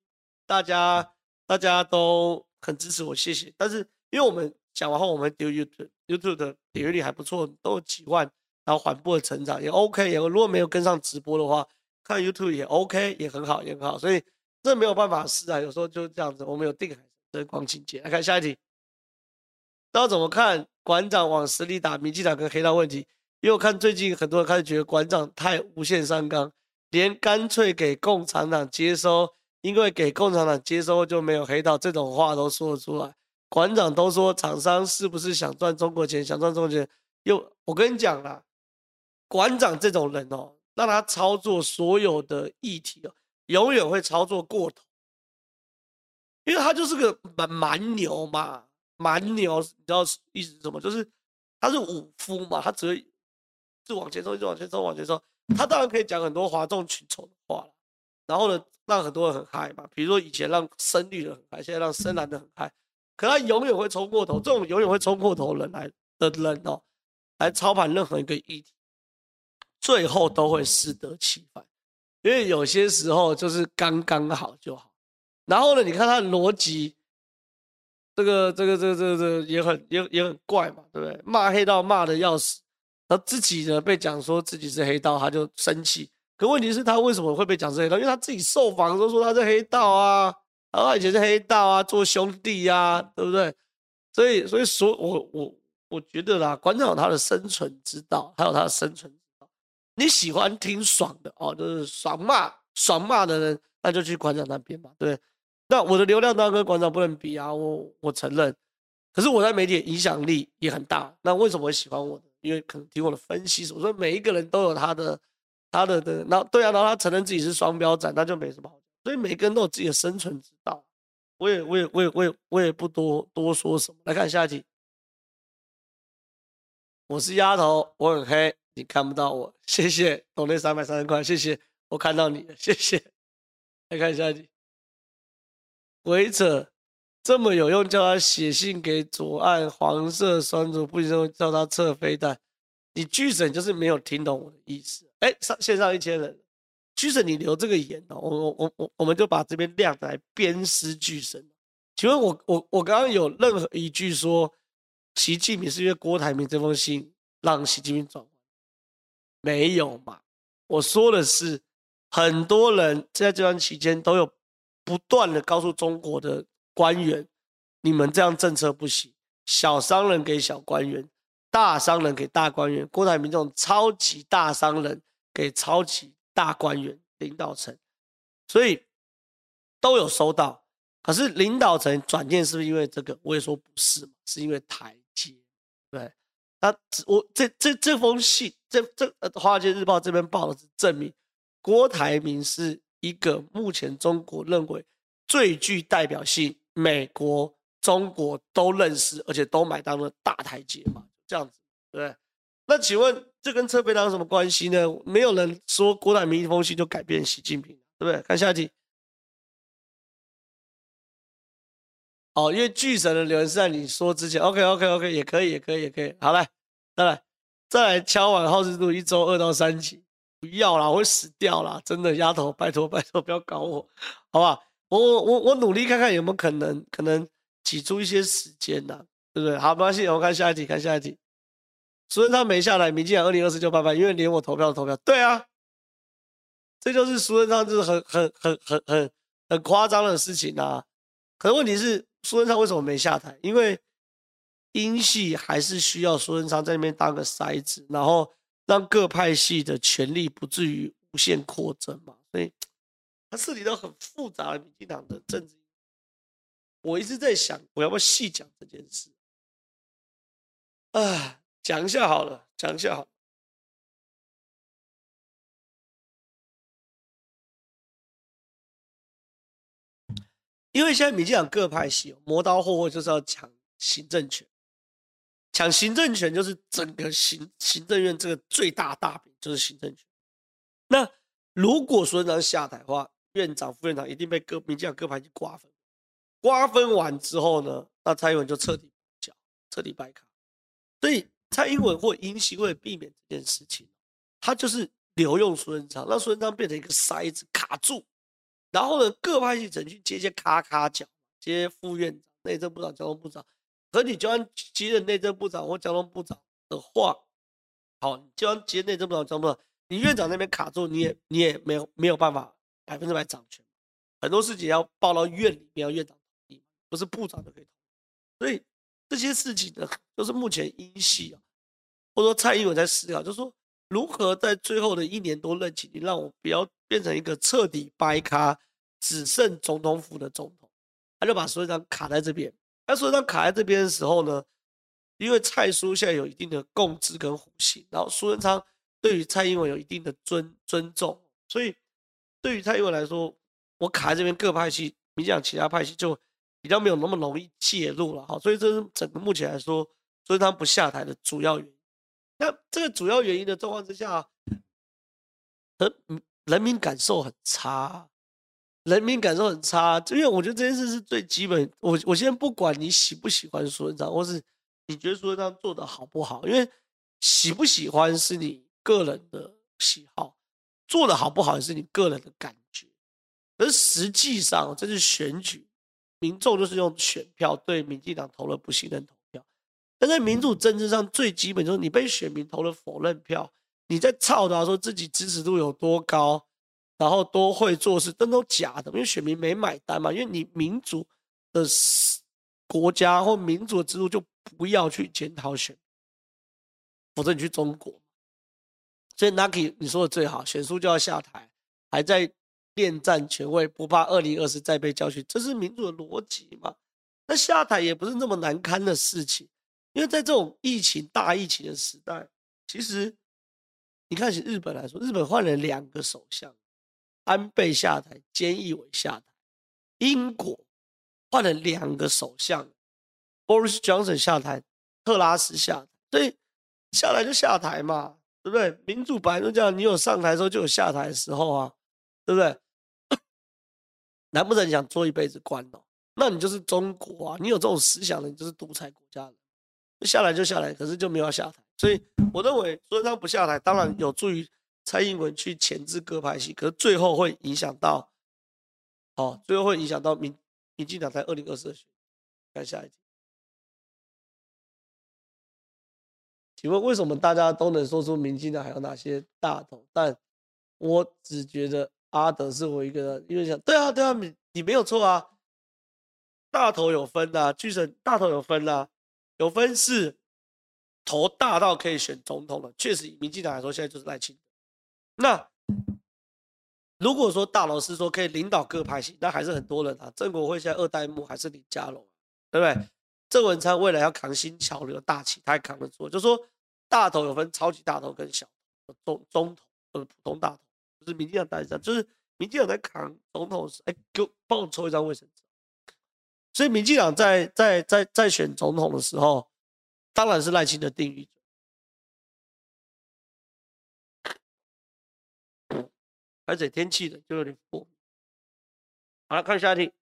大家大家都很支持我，谢谢。但是因为我们讲完后，我们丢 YouTube YouTube 的点阅率还不错，都有几万，然后缓步的成长也 OK，也如果没有跟上直播的话，看 YouTube 也 OK，也很好，也很好。所以这没有办法试啊，有时候就是这样子。我们有定海神针光情节，来看下一题。大家怎么看馆长往死里打民进党跟黑道问题？因为我看最近很多人开始觉得馆长太无限上纲，连干脆给共产党接收，因为给共产党接收就没有黑道这种话都说得出来。馆长都说厂商是不是想赚中国钱？想赚中国钱？又我跟你讲啦，馆长这种人哦，让他操作所有的议题哦，永远会操作过头，因为他就是个蛮蛮牛嘛。蛮牛，你知道意思是什么？就是他是武夫嘛，他只会就往前冲，一直往前冲，往前冲。他当然可以讲很多哗众取宠的话，然后呢，让很多人很嗨嘛。比如说以前让深绿的很嗨，现在让深蓝的很嗨。可他永远会冲过头，这种永远会冲过头的人来的人哦，来操盘任何一个议题，最后都会适得其反，因为有些时候就是刚刚好就好。然后呢，你看他的逻辑。这个这个这个这个这个也很也也很怪嘛，对不对？骂黑道骂的要死，然后自己呢被讲说自己是黑道，他就生气。可问题是，他为什么会被讲是黑道？因为他自己受访的时候说他是黑道啊，然后他以前是黑道啊，做兄弟啊，对不对？所以所以说，我我我觉得啦，馆长他的生存之道，还有他的生存之道。你喜欢听爽的哦，就是爽骂爽骂的人，那就去馆长那边嘛，对不对？那我的流量当然跟馆长不能比啊，我我承认。可是我在媒体影响力也很大。那为什么会喜欢我呢？因为可能听我的分析，我说每一个人都有他的他的的，然后对啊，然后他承认自己是双标仔，那就没什么好。所以每个人都有自己的生存之道。我也我也我也我也我也不多多说什么。来看下一题。我是丫头，我很黑，你看不到我。谢谢，抖内三百三十块，谢谢，我看到你，谢谢。来看下一题。鬼扯，这么有用，叫他写信给左岸黄色双主，不行，叫他撤飞弹。你巨神就是没有听懂我的意思。哎，上线上一千人，巨神你留这个言哦，我我我我，我们就把这边亮来鞭尸巨神。请问我我我刚刚有任何一句说？习近平是因为郭台铭这封信让习近平转，没有嘛？我说的是，很多人在这段期间都有不断的告诉中国的官员，你们这样政策不行，小商人给小官员，大商人给大官员，郭台铭这种超级大商人给超级大官员领导层，所以都有收到。可是领导层转念是不是因为这个？我也说不是，是因为台阶。对，那我这这这封信，这这呃《华尔街日报》这边报的是证明，郭台铭是一个目前中国认为最具代表性，美国、中国都认识而且都买单的大台阶嘛，这样子，对。那请问这跟撤飞弹有什么关系呢？没有人说郭台铭一封信就改变习近平，对不对？看下一题。哦，因为巨神的留言是在你说之前，OK OK OK，也可以，也可以，也可以。好来，再来，再来敲完好事度一周二到三集，不要啦，我会死掉啦，真的，丫头，拜托拜托，不要搞我，好吧？我我我努力看看有没有可能，可能挤出一些时间呐，对不对？好，没关系，我看下一题，看下一题。苏贞昌没下来，民进党二零二四就拜拜，因为连我投票都投票。对啊，这就是苏贞昌，就是很很很很很很夸张的事情啊。可是问题是。苏贞昌为什么没下台？因为英系还是需要苏贞昌在那边当个筛子，然后让各派系的权力不至于无限扩增嘛。所以他这里都很复杂的民进党的政治。我一直在想，我要不要细讲这件事？啊，讲一下好了，讲一下好。因为现在民进党各派系磨刀霍霍，就是要抢行政权，抢行政权就是整个行行政院这个最大大饼就是行政权。那如果说让下台的话，院长、副院长一定被各民进党各派系瓜分，瓜分完之后呢，那蔡英文就彻底缴，彻底败卡。所以蔡英文或英系为了避免这件事情，他就是留用苏贞昌，让苏贞昌变成一个筛子卡住。然后呢，各派系整去接些卡卡角，接副院长、内政部长、交通部长。可你就算接任内政部长或交通部长的话，好，你就算接内政部长、交通部长，你院长那边卡住，你也你也没有没有办法百分之百掌权。很多事情要报到院里面，要院长同意，不是部长就可以同意。所以这些事情呢，就是目前英系啊，或者说蔡英文在思考，就是说如何在最后的一年多任期，你让我不要。变成一个彻底掰咖，只剩总统府的总统，他就把苏贞昌卡在这边。那苏贞昌卡在这边的时候呢，因为蔡苏现在有一定的共治跟互信，然后苏贞昌对于蔡英文有一定的尊尊重，所以对于蔡英文来说，我卡在这边各派系，你讲其他派系就比较没有那么容易介入了哈。所以这是整个目前来说，所以他不下台的主要原因。那这个主要原因的状况之下，嗯。人民感受很差，人民感受很差，因为我觉得这件事是最基本。我我现在不管你喜不喜欢苏贞昌，或是你觉得苏贞昌做的好不好，因为喜不喜欢是你个人的喜好，做的好不好也是你个人的感觉。而实际上这是选举，民众就是用选票对民进党投了不信任投票。但在民主政治上最基本就是你被选民投了否认票。你在操他说自己支持度有多高，然后多会做事，这都假的，因为选民没买单嘛。因为你民主的国家或民主的制度就不要去检讨选，否则你去中国。所以 Naki 你说的最好，选书就要下台，还在恋战权位，不怕二零二四再被教训，这是民主的逻辑嘛？那下台也不是那么难堪的事情，因为在这种疫情大疫情的时代，其实你看起日本来说，日本换了两个首相，安倍下台，菅义伟下台；英国换了两个首相，Boris Johnson 下台，特拉斯下台，所以下来就下台嘛，对不对？民主本来就这样，你有上台的时候就有下台的时候啊，对不对？难不成你想做一辈子官哦？那你就是中国啊！你有这种思想的，你就是独裁国家的。下来就下来，可是就没有下台。所以我认为，所以他不下台，当然有助于蔡英文去钳制各派系，可是最后会影响到，哦，最后会影响到民民进党在二零二四的选。看下一题，请问为什么大家都能说出民进党还有哪些大头？但我只觉得。阿德是我一个人，因为想对啊对啊，你你没有错啊，大头有分呐、巨神大头有分呐、有分是头大到可以选总统了，确实以民进党来说，现在就是赖清德。那如果说大头是说可以领导各派系，那还是很多人啊。郑国辉现在二代目还是李佳龙，对不对？郑文灿未来要扛新潮流大旗，他也扛得住。就说大头有分超级大头跟小头中中头或者普通大头。是民进党代表，就是民进党在扛总统时，哎，给我帮我抽一张卫生纸。所以民进党在在在在选总统的时候，当然是赖清德定义。而且天气的就有点过。好了，看下一题。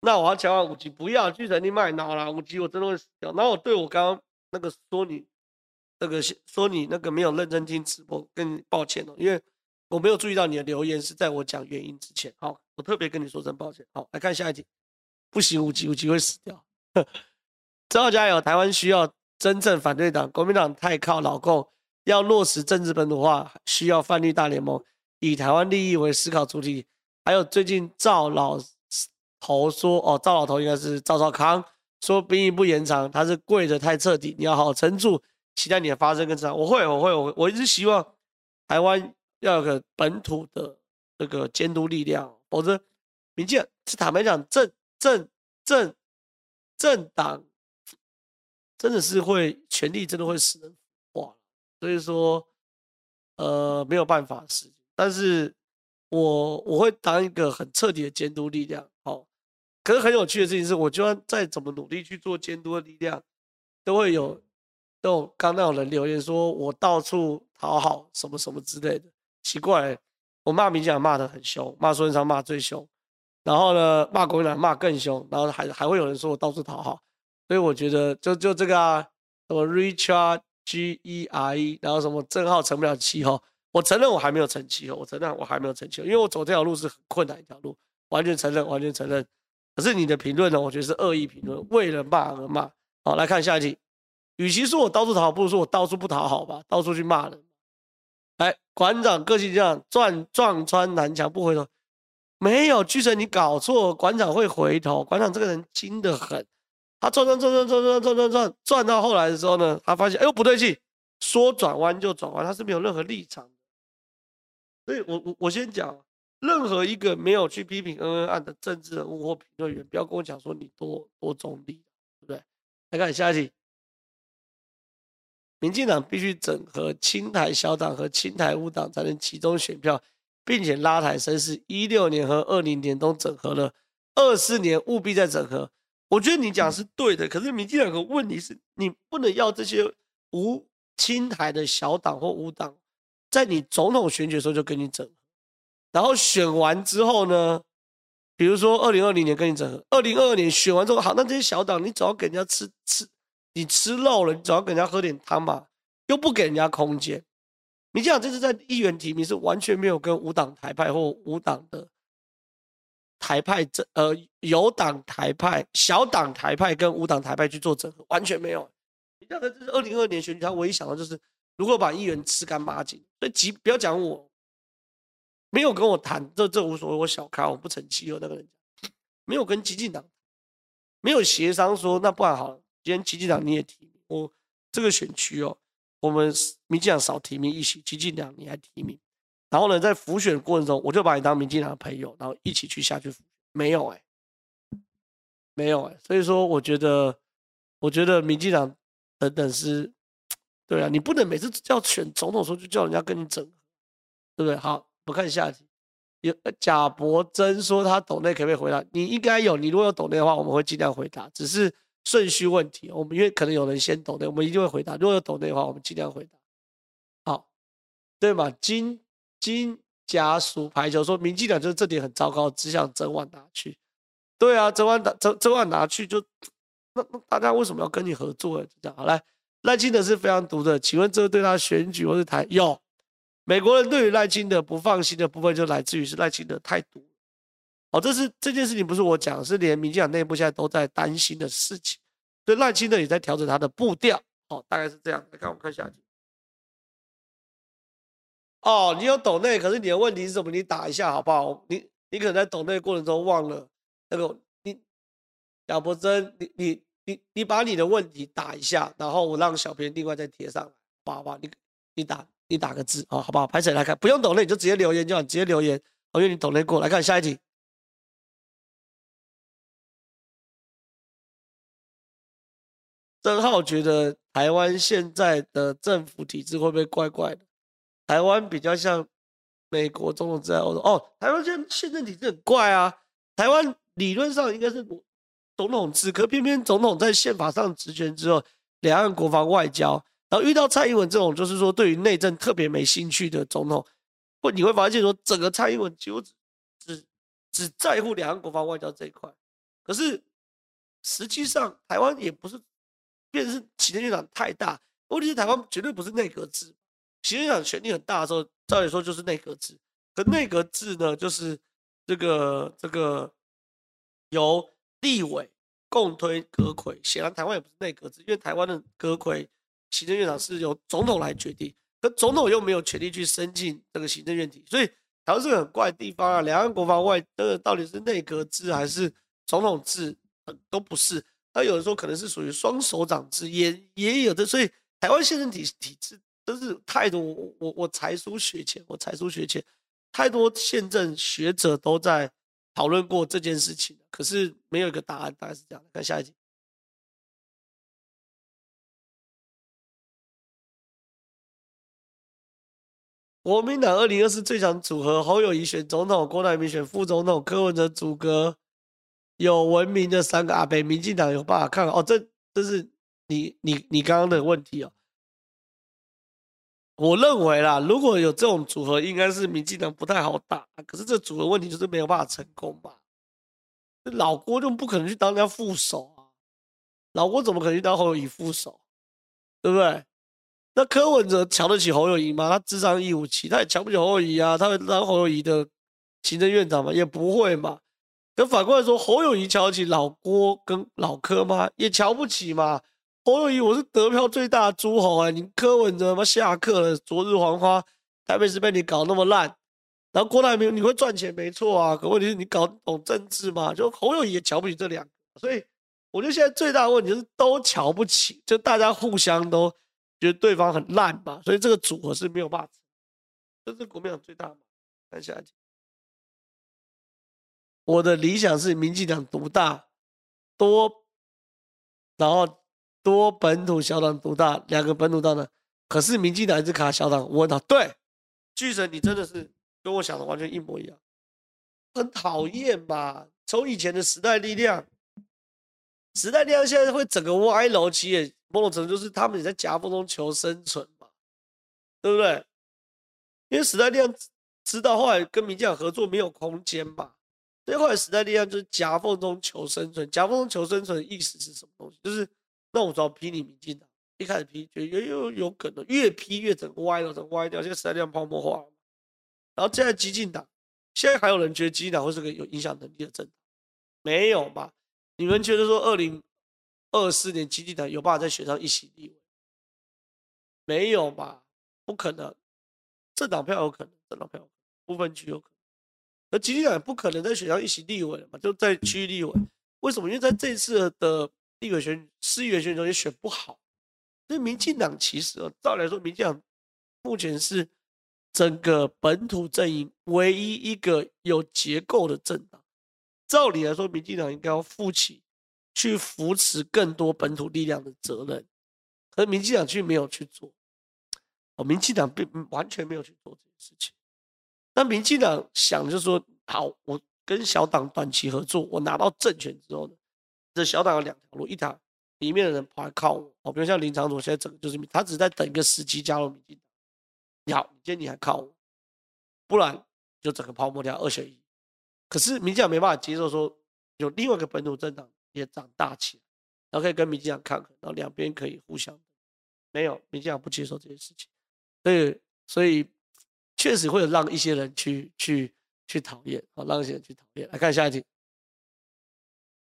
那我要强调五 G，不要巨神你买脑了，五 G 我真的会死掉。那我对我刚刚那个说你。那个说你那个没有认真听直播，跟你抱歉哦，因为我没有注意到你的留言是在我讲原因之前。好，我特别跟你说声抱歉。好，来看下一题。不行，五级五级会死掉。真好加油！台湾需要真正反对党，国民党太靠老共，要落实政治本土化，需要泛绿大联盟，以台湾利益为思考主体。还有最近赵老头说，哦，赵老头应该是赵少康说兵役不延长，他是跪得太彻底，你要好好撑住。期待你的发声跟这样，我会，我会，我我一直希望台湾要有个本土的那个监督力量，否则民进是坦白讲，政政政政党真的是会权力真的会使人化，所以说呃没有办法的事情，但是我我会当一个很彻底的监督力量，好，可是很有趣的事情是，我就算再怎么努力去做监督的力量，都会有。都刚刚有人留言说我到处讨好什么什么之类的，奇怪，我骂民进党骂得很凶，骂孙文昌骂最凶，然后呢骂国民党骂更凶，然后还还会有人说我到处讨好，所以我觉得就就这个啊，什么 Richard G E R E，然后什么正浩成不了气候，我承认我还没有成气候，我承认我还没有成气候，因为我走这条路是很困难一条路，完全承认，完全承认。可是你的评论呢，我觉得是恶意评论，为了骂而骂。好，来看下一题。与其说我到处讨，不如说我到处不讨好吧，到处去骂人。哎，馆长个性这样，撞撞穿南墙不回头，没有，巨神你搞错，馆长会回头。馆长这个人精得很，他转转转转转转转转转转到后来的时候呢，他发现哎呦不对劲，说转弯就转弯，他是没有任何立场。所以我我我先讲，任何一个没有去批评恩恩案的政治人物或评论员，不要跟我讲说你多多中立，对不对？来看下一题。民进党必须整合青台小党和青台乌党，才能集中选票，并且拉抬声势。一六年和二零年都整合了，二四年务必再整合。我觉得你讲是对的，可是民进党有个问题是，你不能要这些无青台的小党或乌党，在你总统选举的时候就跟你整合，然后选完之后呢，比如说二零二零年跟你整合，二零二二年选完之后，好，那这些小党你总要给人家吃吃。你吃肉了，你总要给人家喝点汤吧，又不给人家空间。你讲这次在议员提名是完全没有跟无党台派或无党的台派这呃有党台派小党台派跟无党台派去做整合，完全没有。你讲的这是二零二二年选举，他唯一想到就是如果把议员吃干抹净。所以即不要讲我，没有跟我谈，这这无所谓，我小咖，我不成气候那个人，没有跟基进党，没有协商说那不然好了。今天基进党你也提名，我这个选区哦，我们民进党少提名一席，基进党你还提名，然后呢，在辅选过程中，我就把你当民进党的朋友，然后一起去下去辅选，没有哎、欸，没有哎、所以说我觉得，我觉得民进党等等是，对啊，你不能每次叫选总统的时候就叫人家跟你整，对不对？好，不看下题，有贾伯珍说他抖内可不可以回答？你应该有，你如果有抖内的话，我们会尽量回答，只是顺序问题，我们因为可能有人先抖内，我们一定会回答。如果有抖内的话，我们尽量回答。好，对嘛？金金。家属排球说，民进党就是这点很糟糕，只想整晚拿去。对啊，整晚拿整整晚拿去就，那那大家为什么要跟你合作？就这样好来，赖清德是非常毒的，请问这个对他选举或是台有美国人对于赖清德不放心的部分，就来自于是赖清德太毒。哦，这是这件事情不是我讲，是连民进党内部现在都在担心的事情，所以赖清德也在调整他的步调。哦，大概是这样。来看我看下去。哦，你有抖内，可是你的问题是什么？你打一下好不好？你你可能在抖内过程中忘了那个你亚伯真，你你你你把你的问题打一下，然后我让小编另外再贴上来，好不好？你你打你打个字啊，好不好？拍起来看，不用抖内，你就直接留言就好，直接留言。我愿你抖内过来看下一题。郑浩觉得台湾现在的政府体制会不会怪怪的？台湾比较像美国总统制，我说哦，台湾现宪政体制很怪啊。台湾理论上应该是总统制，可偏偏总统在宪法上职权之后，两岸国防外交，然后遇到蔡英文这种就是说对于内政特别没兴趣的总统，或你会发现说整个蔡英文几乎只只只在乎两岸国防外交这一块。可是实际上台湾也不是，变成是行政院长太大，问题是台湾绝对不是内阁制。行政院长权力很大的时候，照理说就是内阁制。可内阁制呢，就是这个这个由立委共推阁揆。显然台湾也不是内阁制，因为台湾的阁揆行政院长是由总统来决定，可总统又没有权力去申请这个行政院体，所以台湾是个很怪的地方啊。两岸国防外这个到底是内阁制还是总统制，都不是。他有的时候可能是属于双手长之，也也有的。所以台湾宪政体体制。真是太多，我我我才疏学浅，我才疏学浅，太多宪政学者都在讨论过这件事情，可是没有一个答案，大概是这样。看下一集，国民党二零二四最强组合：侯友宜选总统，郭台铭选副总统，柯文哲组阁有文明的三个阿北，民进党有办法看哦？这这是你你你刚刚的问题哦。我认为啦，如果有这种组合，应该是民进党不太好打。可是这组合问题就是没有办法成功吧？老郭就不可能去当人家副手啊，老郭怎么可能去当侯友宜副手？对不对？那柯文哲瞧得起侯友宜吗？他智商一五七，他也瞧不起侯友宜啊，他会当侯友宜的行政院长吗？也不会嘛。可反过来说，侯友谊瞧得起老郭跟老柯吗？也瞧不起嘛。侯友谊，我是得票最大的诸侯哎！你柯文哲他妈下课了，昨日黄花，台北市被你搞那么烂，然后郭台铭你会赚钱没错啊，可问题是你搞懂政治吗？就侯友谊也瞧不起这两个，所以我觉得现在最大的问题就是都瞧不起，就大家互相都觉得对方很烂嘛，所以这个组合是没有办法，这是国民党最大嘛。看下一集，我的理想是民进党独大多，然后。多本土小党独大，两个本土大呢？可是民进党还是卡小党。我问他，对，巨神，你真的是跟我想的完全一模一样，很讨厌吧。从以前的时代力量，时代力量现在会整个歪楼，其实某种程度就是他们也在夹缝中求生存嘛，对不对？因为时代力量知道后来跟民进党合作没有空间嘛，这块时代力量就是夹缝中求生存。夹缝中求生存的意思是什么东西？就是。那我只要批你民进党，一开始批就又又有可能越批越整歪了，整歪掉，现在时代力量泡沫化了。然后现在激进党，现在还有人觉得激进党会是个有影响能力的政党？没有吧？你们觉得说二零二四年激进党有办法再选上一席立委？没有吧？不可能，政党票有可能，政党票不分区有可能，而基进党也不可能再选上一席立委了嘛？就在区域立委，为什么？因为在这次的。立委选市议员选举中也选不好，所以民进党其实哦，照理来说，民进党目前是整个本土阵营唯一一个有结构的政党。照理来说，民进党应该要负起去扶持更多本土力量的责任，可是民进党却没有去做。哦，民进党并完全没有去做这件事情。那民进党想就是说，好，我跟小党短期合作，我拿到政权之后呢，这小党有两条路，一条里面的人跑来靠我，哦，比如像林昶佐现在整个就是，他只是在等一个时机加入民进党。你好，今天你还靠我，不然就整个泡沫掉二选一。可是民进党没办法接受说有另外一个本土政党也长大起来，然后可以跟民进党抗衡，然后两边可以互相。没有，民进党不接受这件事情。所以，所以确实会让一些人去去去讨厌，好，让一些人去讨厌。来看下一题，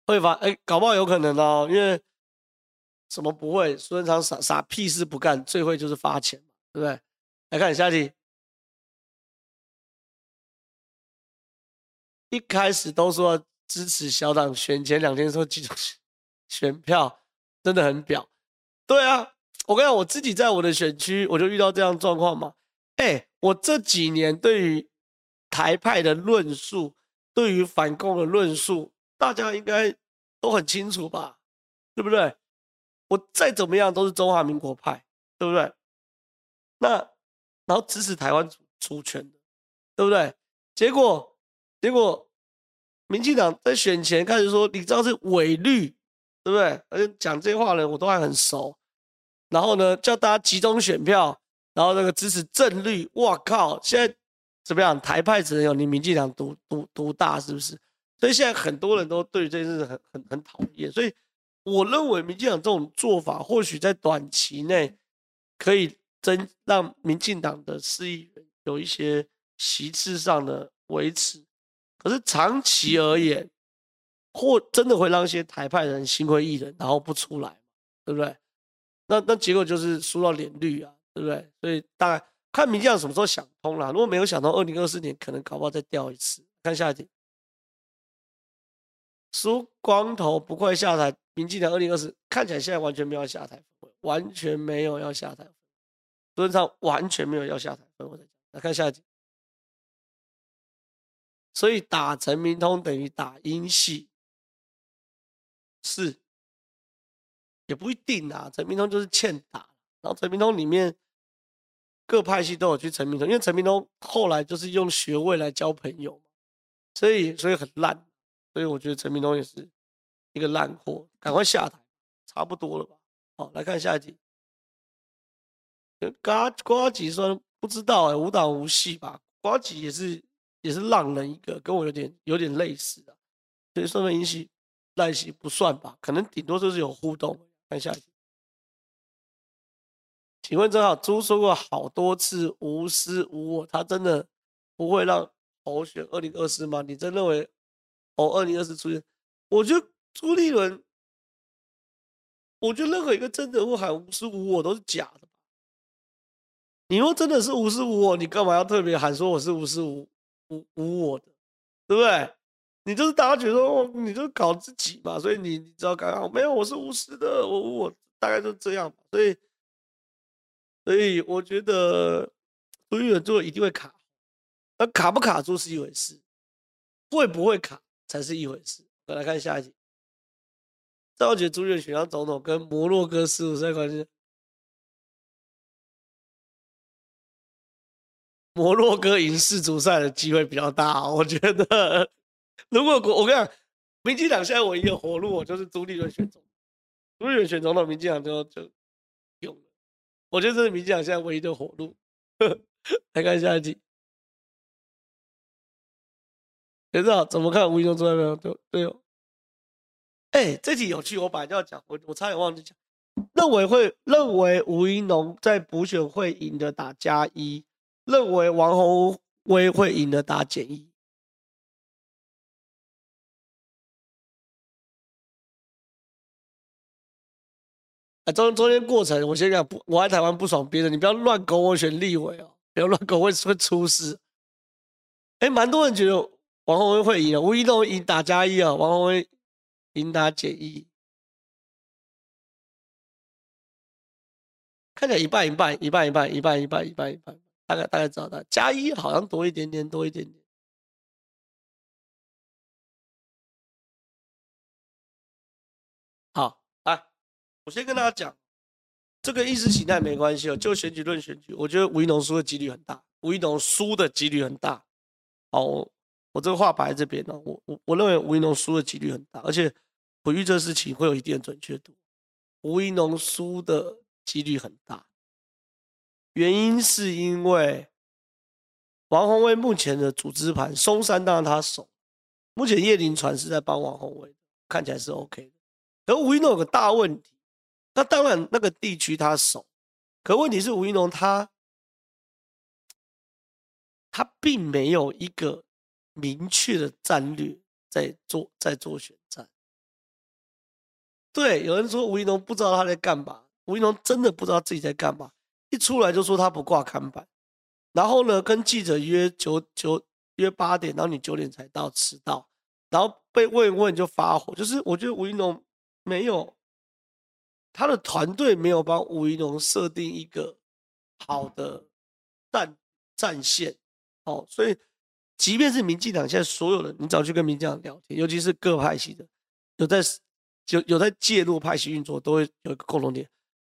会发，哎，搞不好有可能哦，因为什么不会？苏贞昌傻傻屁事不干，最会就是发钱嘛，对不对？来看下一题，一开始都说支持小党，选前两天说集中选票，真的很婊。对啊。我跟你讲，我自己在我的选区，我就遇到这样状况嘛。哎，我这几年对于台派的论述，对于反共的论述，大家应该都很清楚吧？对不对？我再怎么样都是中华民国派，对不对？那然后支持台湾主主权，对不对？结果结果，民进党在选前开始说，你知道是伪绿，对不对？而且讲这些话的人，我都还很熟。然后呢，叫大家集中选票，然后那个支持正绿，哇靠！现在怎么样？台派只能有你民进党独独独大，是不是？所以现在很多人都对这件事很很很讨厌。所以我认为民进党这种做法，或许在短期内可以增让民进党的市议员有一些席次上的维持，可是长期而言，或真的会让一些台派人心灰意冷，然后不出来，对不对？那那结果就是输到脸绿啊，对不对？所以大概看民进党什么时候想通了。如果没有想通，二零二四年可能搞不好再掉一次。看下一题，输光头不快下台。民进党二零二四看起来现在完全没有下台，完全没有要下台。基本上完全没有要下台。我再讲，来看下一题。所以打陈明通等于打英系，是。也不一定啊，陈明通就是欠打，然后陈明通里面各派系都有去陈明通，因为陈明通后来就是用学位来交朋友，所以所以很烂，所以我觉得陈明通也是一个烂货，赶快下台，差不多了吧？好，来看下一集，呱呱吉说不知道哎、欸，无党无系吧？呱吉也是也是浪人一个，跟我有点有点类似的，所以说明英系赖系不算吧？可能顶多就是有互动。看下一集，请问正好朱说过好多次无私无我，他真的不会让侯选二零二四吗？你真认为侯二零二四出现？我觉得朱立伦，我觉得任何一个真的会喊无私无我都是假的。你若真的是无私无我，你干嘛要特别喊说我是无私无无无我的，对不对？你就是大家觉得说，你就是搞自己嘛，所以你你知道刚刚没有，我是无私的，我我大概就这样，所以所以我觉得朱立伦做一定会卡，那卡不卡住是一回事，会不会卡才是一回事。我来看下一题，赵杰朱立伦选上总统跟摩洛哥事务在关系，摩洛哥赢世足赛的机会比较大，我觉得。如果我我跟你讲，民进党现在唯一的活路，我就是朱立伦选总统，朱立伦选总统，民进党就就。我觉得这是民进党现在唯一的活路。来看下一题，学长怎么看吴怡农出来没有？对对哦。哎、欸，这题有趣，我本来就要讲，我我差点忘记讲。认为会认为吴怡农在补选会赢的打加一，认为王鸿薇会赢的打减一。中中间过程，我先讲不，我爱台湾不爽别人，你不要乱勾我选立委哦，不要乱勾会会出事。哎，蛮多人觉得王鸿薇会赢啊，吴怡农赢打加一啊，王鸿薇赢打减一，看起来一半一半，一半一半，一半一半，一半一半，大概大概知道的，加一好像多一点点，多一点点。我先跟大家讲，这个意识形态没关系哦，就选举论选举，我觉得吴怡农输的几率很大，吴怡农输的几率很大。好，我，这个话摆在这边呢，我我我认为吴怡农输的几率很大，而且我预测事情会有一定的准确度。吴怡农输的几率很大，原因是因为王鸿薇目前的组织盘，松山当他手，目前叶林传是在帮王鸿薇，看起来是 OK 的。而吴怡农有个大问题，那当然那个地区他守，可问题是吴怡农他他并没有一个明确的战略在做在做选战。对，有人说吴怡农不知道他在干嘛，吴怡农真的不知道自己在干嘛，一出来就说他不挂看板，然后呢跟记者约九九约八点，然后你九点才到，迟到，然后被问一问就发火，就是我觉得吴怡农。没有，他的团队没有帮吴怡农设定一个好的战战线，哦，所以即便是民进党现在所有人，你早去跟民进党聊天，尤其是各派系的，有在有有在介入派系运作，都会有一个共同点：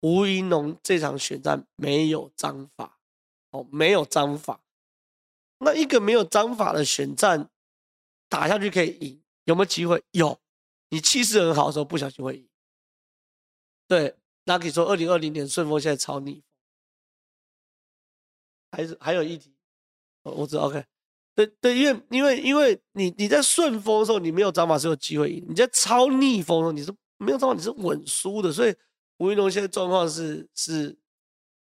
吴怡农这场选战没有章法，哦，没有章法。那一个没有章法的选战打下去可以赢，有没有机会？有。你气势很好的时候，不小心会赢。对，那可以说二零二零年顺丰现在超逆风，还是还有一题，我知道 OK。对对，因为因为因为你你在顺风的时候，你没有章法是有机会赢；你在超逆风的时候，你是没有章法，你是稳输的。所以吴云龙现在状况是是，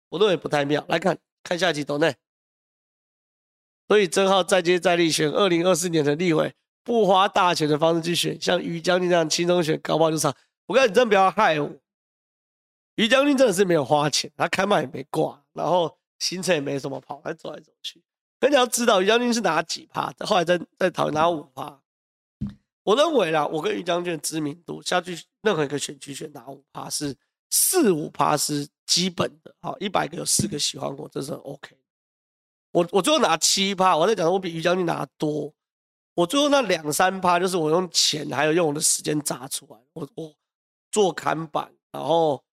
我认为不太妙。来看看下集懂内。所以曾浩再接再厉，选二零二四年的立委。不花大钱的方式去选，像于将军这样轻松选，搞不好就上。我跟你真不要害我，于将军真的是没有花钱，他开麦也没挂，然后行程也没什么跑，他走来走去。可你要知道，于将军是拿几趴，后来在在讨论拿五趴。我认为啦，我跟于将军的知名度下去，任何一个选区选拿五趴是四五趴是基本的。好，一百个有四个喜欢我，这是 OK。我我最后拿七趴，我在讲我比于将军拿多。我最后那两三趴，就是我用钱还有用我的时间砸出来。我我做看板，然后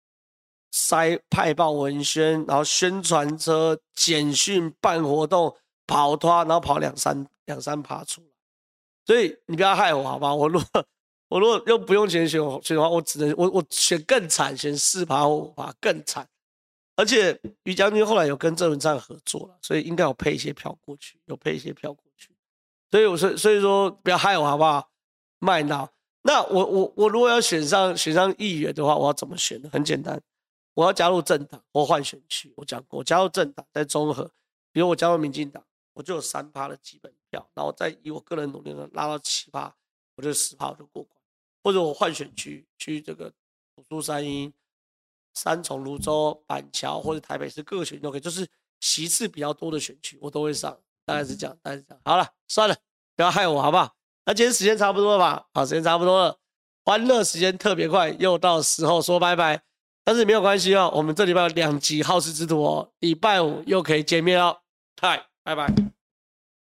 塞派报文宣，然后宣传车、简讯、办活动、跑摊，然后跑两三两三趴出来。所以你不要害我好吧？我如果我如果又不用钱选选的话，我只能我我选更惨，选四趴或五趴更惨。而且于将军后来有跟郑文灿合作了，所以应该有配一些票过去，有配一些票过去。所以我说，所以说不要害我好不好？卖闹。那我我我如果要选上选上议员的话，我要怎么选呢？很简单，我要加入政党我换选区。我讲过，我加入政党在综合，比如我加入民进党，我就有三趴的基本票，然后再以我个人努力呢拉到七趴，我就十趴我就过关。或者我换选区，去这个土树三英、三重、芦洲、板桥或者台北市各个选区都可以，就是席次比较多的选区，我都会上。大概是这样，大概是这样。好了，算了，不要害我，好不好？那今天时间差不多了吧？好，时间差不多了，欢乐时间特别快，又到时候说拜拜。但是没有关系哦，我们这礼拜有两集好事之徒哦，礼拜五又可以见面哦。嗨，拜拜。